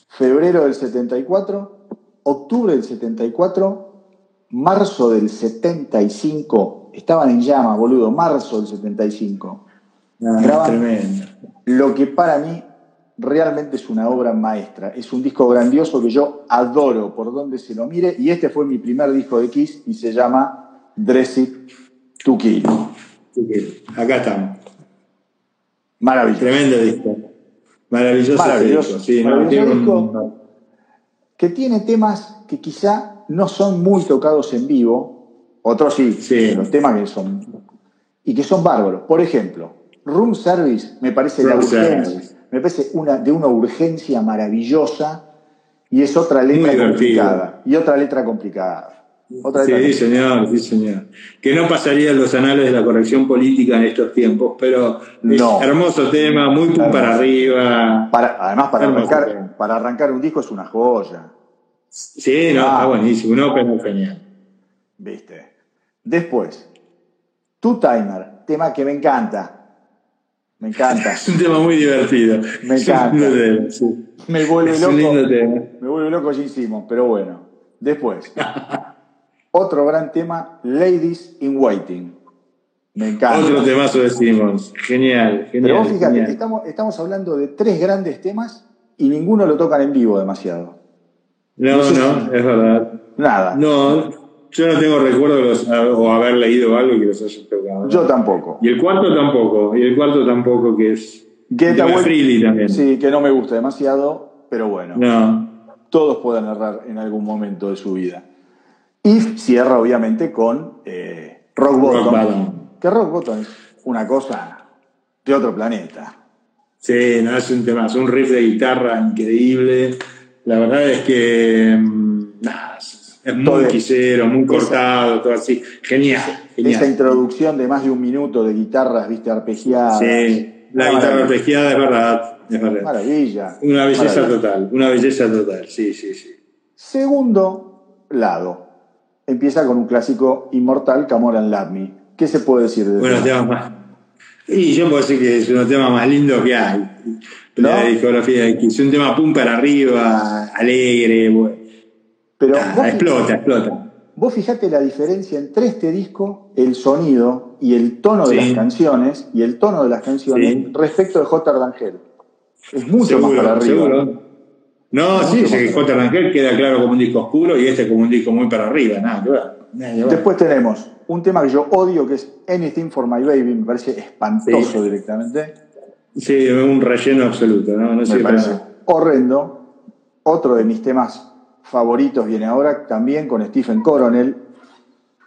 febrero del 74, octubre del 74, marzo del 75 estaban en llamas, boludo, marzo del 75. Ah, tremendo. Lo que para mí realmente es una obra maestra. Es un disco grandioso que yo adoro por donde se lo mire. Y este fue mi primer disco de Kiss y se llama Dress It to Kill. Acá estamos. Maravilloso. Tremendo disco. Maravilloso, maravilloso, disco. Sí, maravilloso disco que tiene temas que quizá no son muy tocados en vivo, otros sí, Sí. los temas que son y que son bárbaros. Por ejemplo, Room Service me parece la urgencia, Service. me parece una, de una urgencia maravillosa y es otra letra Muy complicada. Y otra letra complicada. Otra letra Sí, complicada. señor, sí, señor. Que no pasaría en los anales de la corrección política en estos tiempos, pero es No. hermoso tema, muy pum para arriba. Para, además, para Hermoso tema. arrancar, para arrancar un disco es una joya. Sí, no, Ah. está buenísimo, un open genial. ¿Viste? Después, Two Timer, tema que me encanta. Me encanta. Es un tema muy divertido. Me Es un encanta. lindo tema, sí. Me vuelve Es un loco. lindo tema. Me vuelve loco Gene Simmons, pero bueno. Después, otro gran tema, Ladies in Waiting. Me encanta. Otro temazo de Simmons. Genial, genial. pero vos fíjate, genial. estamos, estamos hablando de tres grandes temas y ninguno lo tocan en vivo demasiado. No, no no, es verdad. Nada. No, yo no tengo recuerdo de los, o haber leído algo que los haya tocado. Yo tampoco. Y el cuarto tampoco, y el cuarto tampoco, que es Get Freely también. Sí, que no me gusta demasiado, pero bueno. No, Todos pueden errar en algún momento de su vida. Y cierra, obviamente, con eh, Rock Bottom. Rock Bottom. Que Rock Bottom es una cosa de otro planeta. Sí, no, es un tema, es un riff de guitarra increíble. La verdad es que mm, nada, es Todo muy es- quisero, muy esa- cortado, todo así. Genial, Esa genial. introducción de más de un minuto de guitarras, viste, arpegiadas. Sí, la guitarra arpegiada es verdad, es verdad. Maravilla. Una belleza Maravilla. total, una belleza total, sí, sí, sí. Segundo lado. Empieza con un clásico inmortal, Camora and Love Me. ¿Qué se puede decir de Bueno, eso? temas más. Y yo puedo decir que es uno de los temas más lindos que hay. ¿No? La discografía de Kiss. Un tema pum para arriba, alegre, bueno. Pero vos, explota, explota. vos fijate la diferencia entre este disco, el sonido y el tono de las canciones, y el tono de las canciones Sí. respecto de J. Rangel. Es mucho seguro, más para arriba. seguro. No, sí, para J. Rangel queda claro como un disco oscuro y este como un disco muy para arriba, nada que que. Después tenemos un tema que yo odio, que es Anything for My Baby, me parece espantoso Sí. directamente. Sí, un relleno absoluto, ¿no? No Me parece nada. horrendo. Otro de mis temas favoritos viene ahora, también con Stephen Coronel,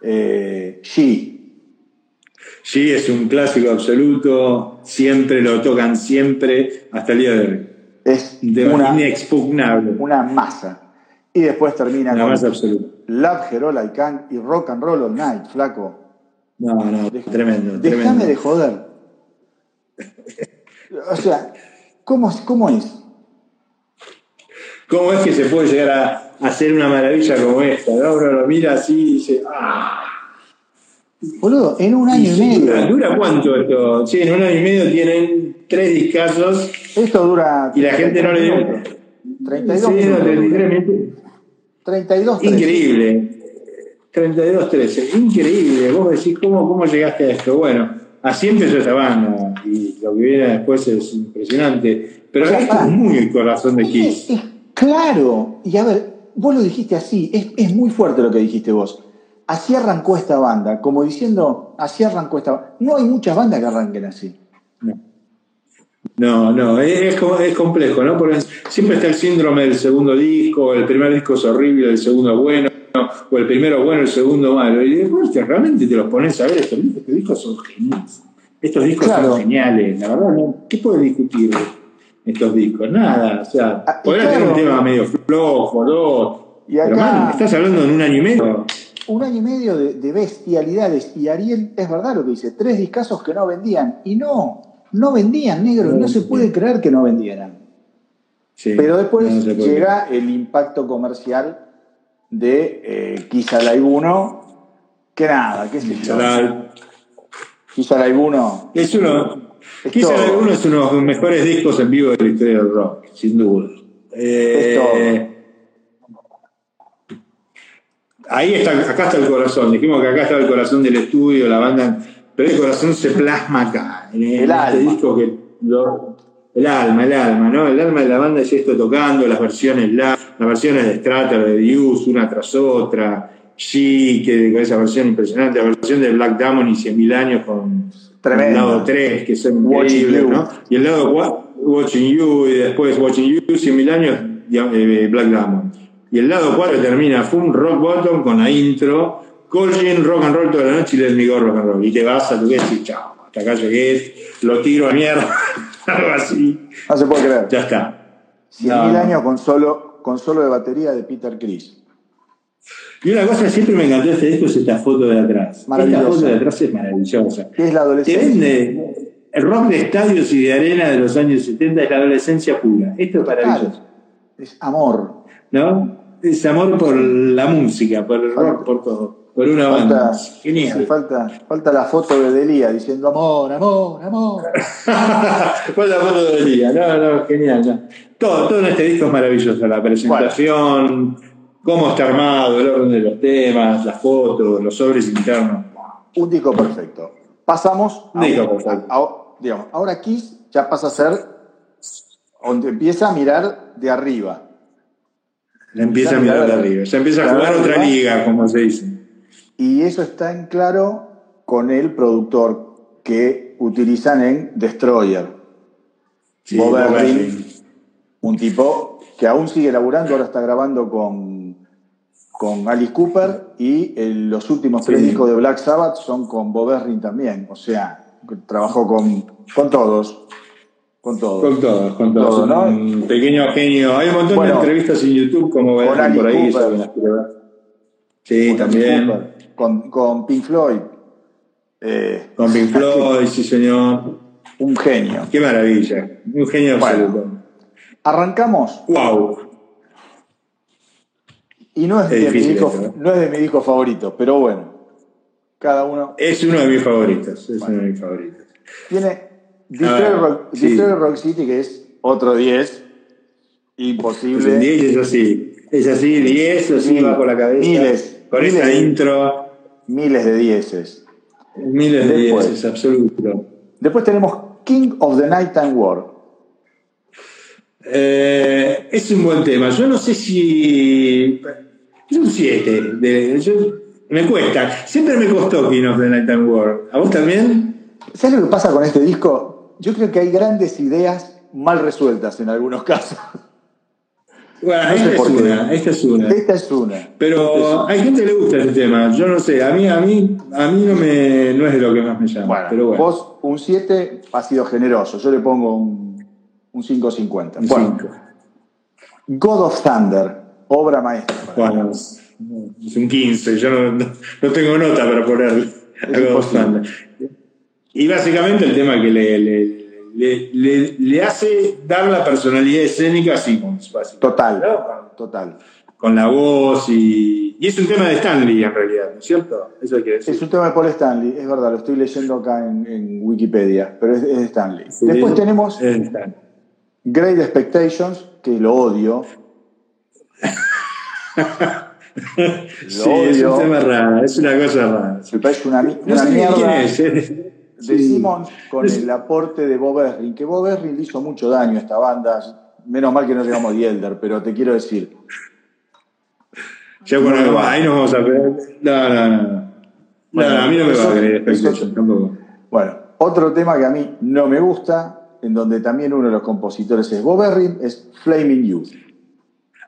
eh, She. Sí, es un clásico absoluto, siempre lo tocan siempre hasta el día de hoy. Es tema una, inexpugnable. una masa. Y después termina Una con más absoluta. Love Her All I Can y Rock and Roll All Night, flaco. No, no, Dej- tremendo, Déjame tremendo. de joder. O sea, ¿cómo, cómo es? ¿Cómo es que se puede llegar a hacer una maravilla como esta? ¿no? Uno lo mira así y dice, ¡ah! Boludo, en un año y ¿Dura, medio. ¿Dura cuánto esto? Sí, en un año y medio tienen tres discazos Esto dura. y la gente no le dio. 32 Sí, no, minutos. 33 minutos. 32 13. Increíble. 32-13. Increíble. Vos decís, ¿cómo, ¿cómo llegaste a esto? Bueno, así empezó esa banda y lo que viene después es impresionante. Pero O sea, esto es muy el corazón de Es, Kiss. es claro. Y a ver, vos lo dijiste así. Es, es muy fuerte lo que dijiste vos. Así arrancó esta banda, como diciendo, así arrancó esta banda. No hay muchas bandas que arranquen así. No, no, es, es co- es complejo, ¿no? Porque siempre está el síndrome del segundo disco, el primer disco es horrible, el segundo bueno, o el primero bueno, el segundo malo. Y después te- realmente te los pones a ver, estos discos, estos discos son geniales. Estos discos Claro. son geniales, la verdad, ¿no? ¿qué puedes discutir estos discos? Nada, o sea, Ah, y podrás claro. tener un tema medio flojo, dos, Y pero man, estás hablando en un año y medio. Un año y medio de, de bestialidades. Y Ariel, es verdad lo que dice, tres discazos que no vendían. Y no, no vendían, negro. No No, se puede creer que no vendieran. Sí, Pero después no llega el impacto comercial de eh, Alive 1, que nada, qué sé yo. Alive 1, Es uno, Es quizá todo. uno es uno de los mejores discos en vivo de la historia del rock, sin duda. Eh, ahí está, acá está el corazón. Dijimos que acá estaba el corazón del estudio, la banda, pero el corazón se plasma acá. En, en El este alma. disco que lo- el alma, el alma, ¿no? El alma de la banda es esto tocando, las versiones live, las versiones de Strater, de Use, una tras otra. She, que con esa versión impresionante, la versión de Black Diamond y 100.000 años con Tremendo. el lado 3, que increíbles, You. ¿no? Y el lado 4, Watching You, y después Watching You, 100.000 años, eh, Black Diamond. Y el lado 4 termina Fum Rock Bottom con la intro, Colgin Rock and Roll toda la noche y Let Me Go Rock and Roll. Y te vas a tu casa y chao, hasta acá llegué, lo tiro a mierda, algo así. No se puede creer. Ya está. 100.000 No. años con solo, con solo de batería de Peter Criss. Y una cosa que siempre me encantó de este disco es esta foto de atrás. Esta foto de atrás es maravillosa. ¿Qué es la Te adolescencia? vende el rock de estadios y de arena de los años 70 es la adolescencia pura. Esto es maravilloso. Es amor. ¿No? Es amor por la música, por el rock, por todo. Por una banda. Falta, Genial. sí, falta, falta la foto de Delia diciendo amor, amor, amor. Fue la foto del día. No, no, genial. no. Todo, todo en este disco es maravilloso. La presentación, cómo está armado, el orden de los temas, las fotos, los sobres internos. Un disco perfecto. Pasamos a, Un disco perfecto. a- a- digamos, ahora Kiss ya pasa a ser donde empieza a mirar de arriba. Le empieza a mirar de arriba. Se empieza a jugar otra liga, como se dice. Y eso está en claro con el productor que utilizan en Destroyer. Sí, Bob. Ezrin. Un tipo que aún sigue laburando, ahora está grabando con, con Alice Cooper y el- los últimos tres Sí. discos de Black Sabbath son con Bob Ezrin también. O sea, trabajó con, con todos. Con todos. Con todos, con todos. Todo, ¿no? Un pequeño genio. Hay un montón Bueno, de entrevistas en YouTube, como ven con por ahí. Sí, con también. Cooper, con, con Pink Floyd. Eh, Con Pink Floyd, sí, señor. un genio. Qué maravilla. Un genio Bueno. absoluto. Arrancamos Wow. Y no es, Es de mi disco, eso, ¿eh? no es de mi disco favorito, pero bueno, cada uno Es uno de mis favoritos. Es uno de mis favoritos. tiene Detroit, Ah, Rock, sí. City, que es otro 10, Pues imposible. 10 es así. Es así, 10, así Mil, va por la cabeza. miles, Con miles esa intro. Miles de dieces. Miles de Después. 10, es absoluto. Después tenemos King of the Nighttime War. Eh, es un buen tema. Yo no sé si. Es un 7. de- yo- Me cuesta. Siempre me costó King of the Night and War. ¿A vos también? ¿Sabes lo que pasa con este disco? Yo creo que hay grandes ideas mal resueltas en algunos casos. Bueno, No esta es una. Esta es una. Esta es una. Pero hay gente que le gusta este tema. Yo no sé. A mí, a mí, a mí no, me, no es de lo que más me llama. Bueno, pero bueno. vos un 7 ha sido generoso. Yo le pongo un, un 5.50. un Bueno. God of Thunder, obra maestra. Bueno, es un 15. Yo no, no- no tengo nota para ponerle. a God of. Thunder. Y básicamente el tema que le, le, le, le- le hace dar la personalidad escénica a Simmons, básicamente. Total, ¿no? total. Con la voz y. Y es un tema de Stanley en realidad, ¿no es cierto? Eso hay que decir. Es un tema de Paul Stanley, es verdad, lo estoy leyendo acá en, en Wikipedia, pero es, es de Stanley. Sí. Después tenemos Es de Stanley. Great Expectations, que lo odio. Sí, es un tema raro, es una cosa rara. Me parece una, No sé mierda quién es. ¿eh? de Sí. Simmons con el aporte de Bob Ezrin, que Bob Ezrin le hizo mucho daño a esta banda. Menos mal que no llegamos a The Elder, pero te quiero decir, Ya bueno, No, no. ahí nos vamos a ver. No, no, no. No, Bueno, no, a mí no me va a creer tampoco. Bueno, otro tema que a mí no me gusta, en donde también uno de los compositores es Bob Ezrin, es Flaming Youth.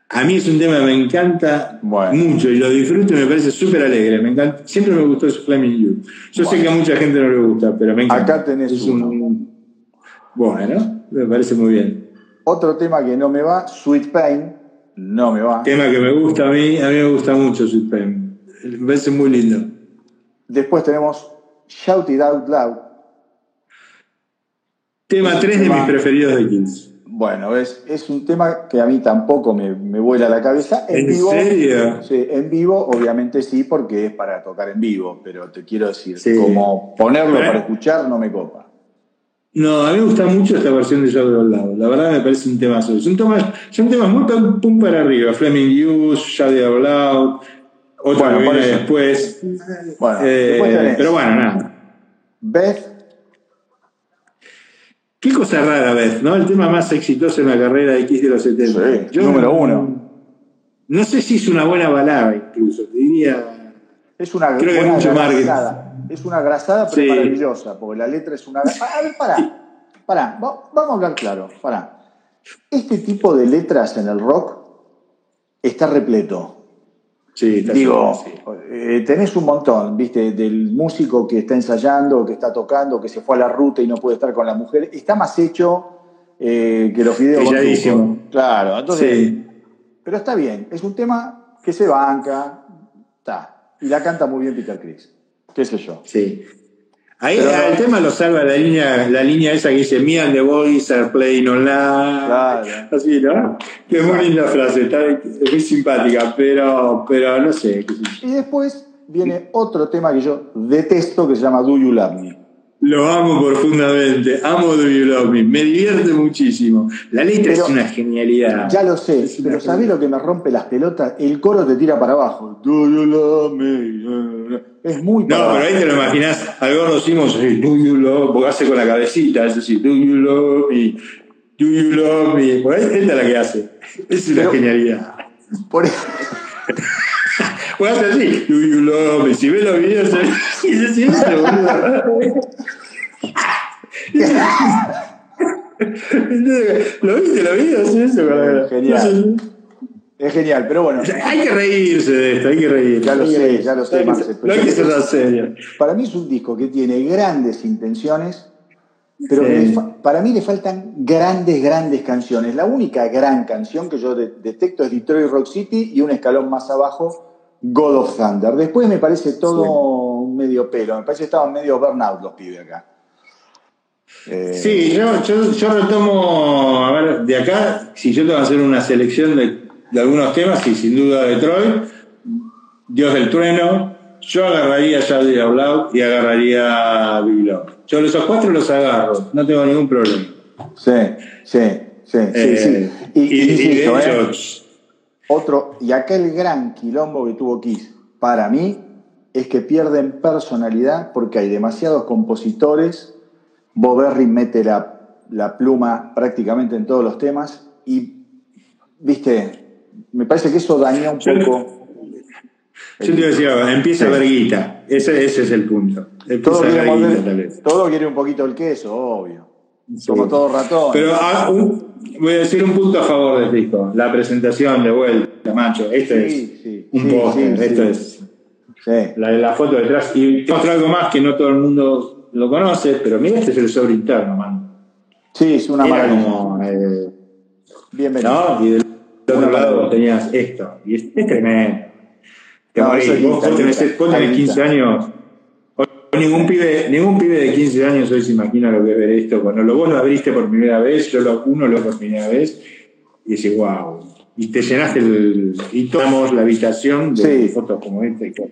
A mí es un tema que me encanta Bueno. mucho y lo disfruto y me parece súper alegre. Me encanta, siempre me gustó Flaming Youth. Yo sé que a mucha gente no le gusta, pero me encanta. Acá tenés Es uno. un- Bueno, me parece muy bien. Otro tema que no me va, Sweet Pain, no me va. Tema que me gusta a mí, a mí me gusta mucho Sweet Pain. Me parece muy lindo. Después tenemos Shout It Out Loud. Tema Es un 3 de mis preferidos de Kills. Bueno, es, es un tema que a mí tampoco me, me vuela la cabeza. En, ¿En vivo, serio? Sí, en vivo, obviamente sí, porque es para tocar en vivo, pero te quiero decir, Sí. como ponerlo para escuchar no me copa. No, a mí me gusta mucho esta versión de It Out Loud. La verdad me parece un tema Son temas, son temas muy pum, pum para arriba. Flaming Youth, Shout It Out Loud, otro Bueno, que viene después. Bueno, Eh, después tenés pero bueno, nada. Beth, Qué cosa rara, Beth, ¿no? El tema más exitoso en la carrera de Kiss de los 70. Sí, número uno. No sé si es una buena balada, incluso. Te diría. es una, Creo que grasada. Es una grasada, pero Sí. maravillosa, porque la letra es una. A ver, pará, pará, va- vamos a hablar claro, pará. Este tipo de letras en el rock está repleto. Sí, está Digo, seguro, sí. eh, tenés un montón, ¿viste? Del músico que está ensayando, que está tocando, que se fue a la ruta y no puede estar con la mujer. Está más hecho eh, que los videos Pilladísimo. truco. Claro, entonces. Sí. Pero está bien, es un tema que se banca, está. Y la canta muy bien Peter Criss. ¿Qué sé yo? Sí. Ahí Pero- el tema lo salva la línea, la línea esa que dice Me and the boys are playing online. Claro. Así, ¿no? Que es muy linda frase, está es muy simpática, pero, pero no sé. Y después viene otro tema que yo detesto que se llama Do You Love Me. Lo amo profundamente, amo Do You Love Me, me divierte muchísimo. La letra Pero- es una genialidad. Ya lo sé, Es pero ¿sabés lo que me rompe las pelotas? El coro te tira para abajo. Do you love me? Es muy para No, pero ahí te lo imaginas al gordo Simons do you love, porque hace con la cabecita, es así, do you love me, do you love me, por ahí esta es la que hace, es una Pero- genialidad. Por eso- hace así, do you love me, si ves los videos, y se siente, boludo. ¿Lo viste videos? Eso, Genial. Es genial, pero bueno, Hay que reírse de esto, hay que reírse. Ya lo sé, reírse. ya lo sé, No hay que Marce, ser- pero No hay que ser serio. para mí es un disco que tiene grandes intenciones, pero Sí. para mí le faltan grandes, grandes canciones. La única gran canción que yo de- detecto es Detroit Rock City y un escalón más abajo, God of Thunder. Después me parece todo un medio pelo, me parece que estaban medio burnout los pibes acá. Eh, Sí, yo, yo, yo retomo, a ver, de acá, si yo tengo que hacer una selección de, de algunos temas, y sin duda Detroit, Dios del Trueno, yo agarraría Out Loud y agarraría Love. Yo esos cuatro los agarro, no tengo ningún problema. Sí, sí, sí, sí, Eh, sí. Y, y- y y de ¿eh? hecho, Otro, y acá el gran quilombo que tuvo Kiss, para mí, es que pierden personalidad porque hay demasiados compositores. Bob Berry mete la, la pluma prácticamente en todos los temas y, viste, me parece que eso daña un Yo- poco. yo te iba a decir algo, empieza Sí. Verguita, ese, ese es el punto. Todo Empieza quiere, tal vez. todo quiere un poquito el queso, obvio. Sí. Somos todos ratones. Pero ah, un- voy a decir un punto a favor del disco. La presentación de vuelta, macho. Esto Sí, es un póster. Esto es la, la foto detrás. Y te algo más que no todo el mundo lo conoce, pero mira, este es el sobre interno, man. Sí, es una Era maravilla. como. eh, Bienvenido. ¿no? Y del otro Una lado maravilla. tenías esto. Y es, es tremendo. Te No, morís. Vos, tenés, vos tenés guita. 15 años. Ningún pibe, ningún pibe de 15 años hoy se imagina lo que es ver esto. Cuando lo, vos lo abriste por primera vez, yo lo, uno lo por primera vez, y decís, wow. Y te llenaste el. Y tomamos la habitación de Sí. fotos como esta y todo.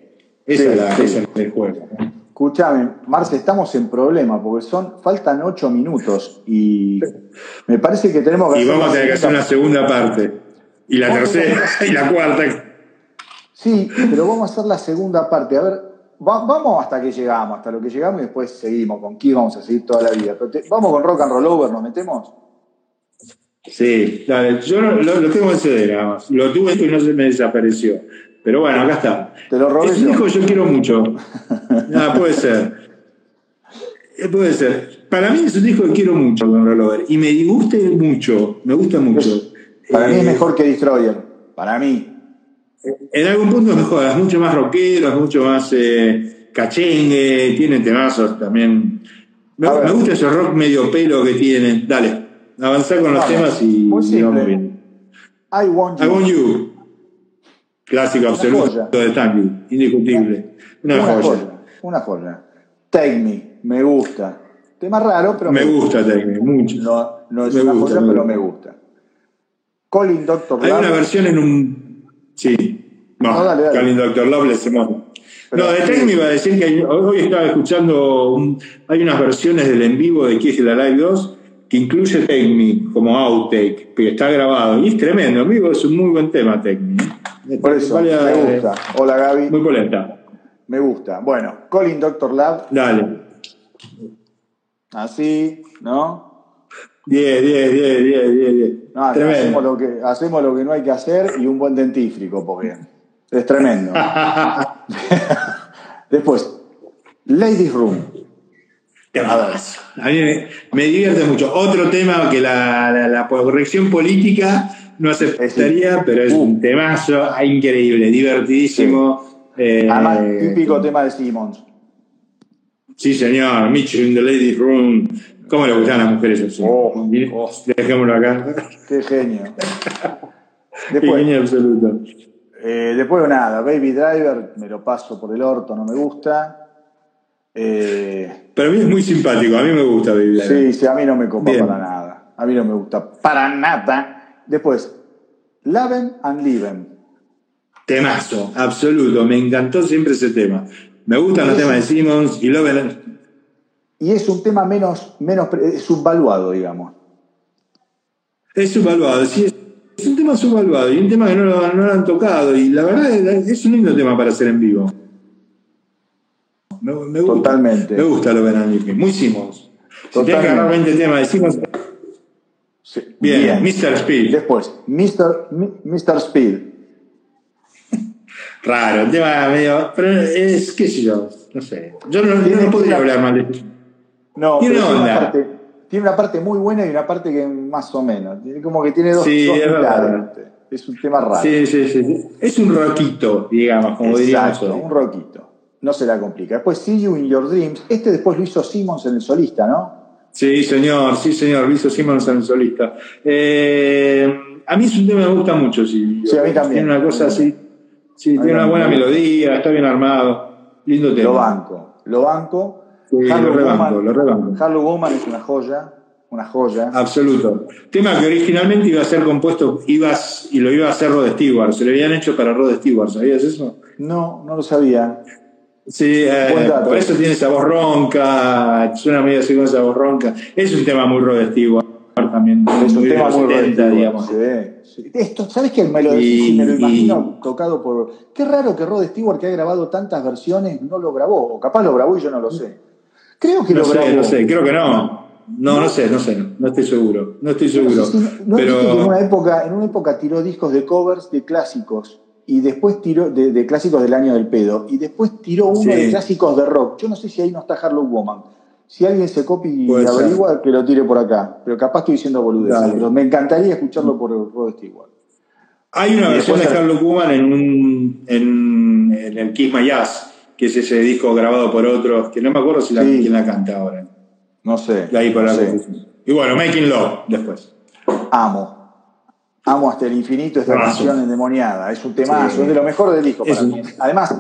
Esa Sí, es la sí. esa es el juego. ¿no? Escúchame, Marce, estamos en problema porque son faltan ocho minutos y me parece que tenemos que Y vamos a tener que hacer una segunda parte. Y la tercera y la cuarta. Sí, pero vamos a hacer la segunda parte. A ver, va- vamos hasta que llegamos, hasta lo que llegamos y después seguimos. Con Kiss vamos a seguir toda la vida. Te- vamos con Rock and Roll Over, ¿nos metemos? Sí, dale, yo lo tengo en CD nada más. Lo tuve y no se me desapareció. Pero bueno, acá está. Te lo robé Es un que yo quiero mucho. Ah, puede ser. Eh, Puede ser. Para mí es un disco que quiero mucho, Don Rollover. Y me gusta mucho. Me gusta mucho. Para mí es Eh, mejor que Destroyer. Para mí. En algún punto es mejor. Es mucho más rockero, es mucho más eh, cachengue. Tiene temazos también. Me, gusta ese rock medio pelo que tienen. Dale, avanzá con los temas y, Muy y vamos simple. bien. I Want I You. Want You. Clásico Una absoluto joya. de Tangy. Indiscutible. Una, Una joya. joya. Una joya. Take Me. Me gusta. Tema raro, pero Me gusta Tangy, mucho. No, no es Me una gusta, joya, me pero gusta. me gusta. Colin Doctor Hay Love. una versión en un. Sí. No, No, dale, dale. Calvin Doctor Love le hacemos. Pero- no, de Tangy me iba a decir que hay- hoy estaba escuchando. un- hay unas versiones del en vivo de Kiss la Live 2 que incluye Take Me como outtake, que está grabado. Y es tremendo. En vivo es un muy buen tema, Take Me. Por eso, me gusta. Hola Gaby. Muy polenta. Me gusta. Bueno, Colin Doctor Love. Dale. Así, ¿no? 10, 10, 10, 10, 10, 10. No, hacemos, lo que, hacemos lo que no hay que hacer y un buen dentífrico, porque es tremendo. Después, Ladies Room. A mí me, divierte mucho. Otro tema que la, corrección política no aceptaría, pero es un uh. temazo increíble, divertidísimo. Eh, Además, típico tema de Simmons. Sí, señor. Mitchell in the ladies room. ¿Cómo le gustan las mujeres así? Oh, oh. Dejémoslo acá. Qué genio. Después, Qué genio absoluto. Eh, después nada, Baby Driver, me lo paso por el orto, no me gusta. Eh, Pero a mí es muy simpático, a mí me gusta Driver. Sí, sí, a mí no me copa para nada. A mí no me gusta para nada. Después, Laven and Liven. Temazo, absoluto. Me encantó siempre ese tema. Me gustan los temas de Simmons y Loven. Y es un tema menos, menos subvaluado, digamos. Es subvaluado, sí, es un tema subvaluado y un tema que no lo, han tocado. Y la verdad es un lindo tema para hacer en vivo. Me, gusta, Totalmente. Me gusta lo que Muy Simmons. Si que agarrar 20 temas de Simmons. Bien, Mr. Speed. Después, Mr. Mr. Speed. Raro, un tema medio. Pero es, qué sé yo, no sé. Yo no, no podría hablar mal de esto. No, tiene una, parte, tiene una parte muy buena y una parte que más o menos. Como que tiene dos, sí, es, es un tema raro. Sí, sí, sí. Es un roquito, digamos, como Exacto, diríamos. un roquito. No se la complica. Después, See You in Your Dreams. Este después lo hizo Simmons en el solista, ¿no? Sí, señor, sí, señor, lo hizo Simmons en el solista. Eh, a mí es un tema que me gusta mucho, sí. Sí, a mí también. Tiene una cosa así. Sí, tiene una buena melodía, está bien armado. Lindo tema. Lo banco, lo banco lo rebanco, lo rebanco. Harlow Woman es una joya, una joya. Absoluto. Tema que originalmente iba a ser compuesto, ibas y lo iba a hacer Rod Stewart, se lo habían hecho para Rod Stewart, ¿sabías eso? No, no lo sabía. Sí, eh, por eso tiene esa voz ronca, suena medio así con esa voz ronca. Es un tema muy Rod Stewart también. Es un tema muy 70, digamos. Esto, ¿Sabes qué? Me lo, y, me lo imagino tocado por. Qué raro que Rod Stewart, que ha grabado tantas versiones, no lo grabó. O capaz lo grabó y yo no lo sé. Creo que no lo sé, No sé, creo que no. No, no sé, no sé, no, estoy seguro. No estoy seguro. pero... en, una época, en una época tiró discos de covers de clásicos y después tiró de, clásicos del año del pedo y después tiró uno de clásicos de rock. Yo no sé si ahí no está Harlow Woman. Si alguien se copia y averigua, que lo tire por acá. Pero capaz estoy diciendo boludeces. Pero me encantaría escucharlo por Rod Stewart. Hay una versión de Harlow Woman en, un, en, en el Kiss My Jazz que es ese disco grabado por otros, que no me acuerdo si la, quién la canta ahora. No sé. ahí Y bueno, Making Love después. Amo. Amo hasta el infinito esta canción endemoniada. Es un temazo, es de lo mejor del disco para mí. Además,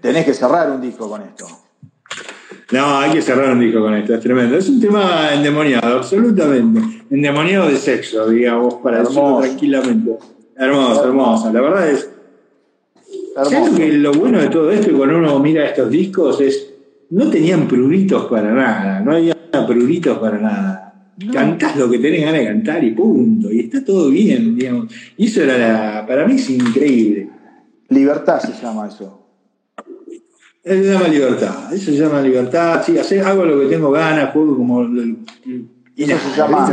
tenés que cerrar un disco con esto. No, hay que cerrar un disco con esto, es tremendo. Es un tema endemoniado, absolutamente. Endemoniado de sexo, digamos, para decirlo tranquilamente. Hermoso, hermoso. La verdad es ¿Sabes que lo bueno de todo esto, cuando uno mira estos discos, es no tenían pruritos para nada, no había pruritos para nada. Cantás lo que tenés ganas de cantar y punto, y está todo bien, digamos. Y eso era la, para mí es increíble. Libertad se llama eso. Eso se llama libertad, eso se llama libertad, sí, hacer, hago lo que tengo ganas, juego como... Y eso, se llama,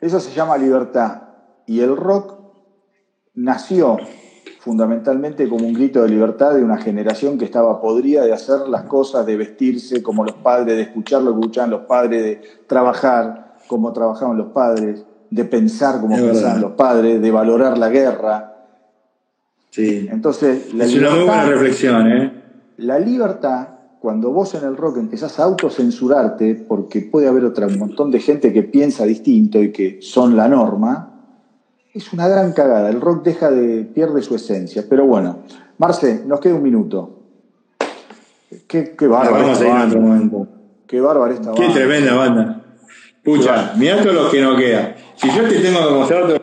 eso se llama libertad. Y el rock nació fundamentalmente como un grito de libertad de una generación que estaba podrida de hacer las cosas, de vestirse como los padres, de escuchar lo que escuchaban los padres, de trabajar como trabajaban los padres, de pensar como pensaban los padres, de valorar la guerra. Sí. Entonces, la es una muy buena reflexión, ¿eh? La libertad, cuando vos en el rock empezás a autocensurarte, porque puede haber otra, un montón de gente que piensa distinto y que son la norma, es una gran cagada. El rock deja de, pierde su esencia. Pero bueno, Marce, nos queda un minuto. Qué, qué bárbaro. Vamos a ir en otro momento. Qué bárbaro esta banda. Qué tremenda banda. Pucha, mirá todo lo que no queda. Si yo te tengo que mostrar todo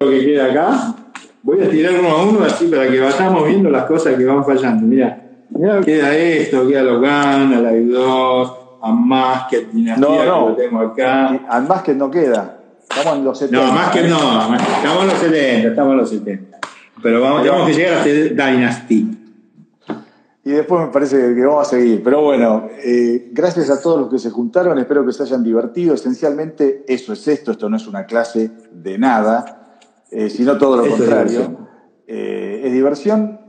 lo que queda acá, voy a tirar uno a uno así para que vayamos viendo las cosas que van fallando. Mirá, mirá queda esto, queda Logan, a la 2, Unmasked, Dinastía, no, no. que lo tengo acá. Unmasked no queda. Estamos en los 70. No, más que no, estamos en los 70, estamos en los 70. Pero vamos, tenemos que llegar a Dynasty. Y después me parece que vamos a seguir. Pero bueno, eh, gracias a todos los que se juntaron, espero que se hayan divertido. Esencialmente eso es esto, esto no es una clase de nada, eh, sino todo lo contrario. Eh, es diversión.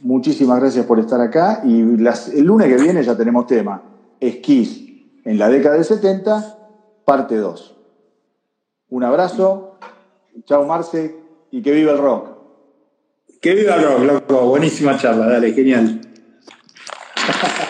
muchísimas gracias por estar acá y el lunes que viene ya tenemos tema. esquís en la década del 70, parte 2. Un abrazo, chao Marce y que viva el rock. Que viva el rock, loco, buenísima charla, dale, genial.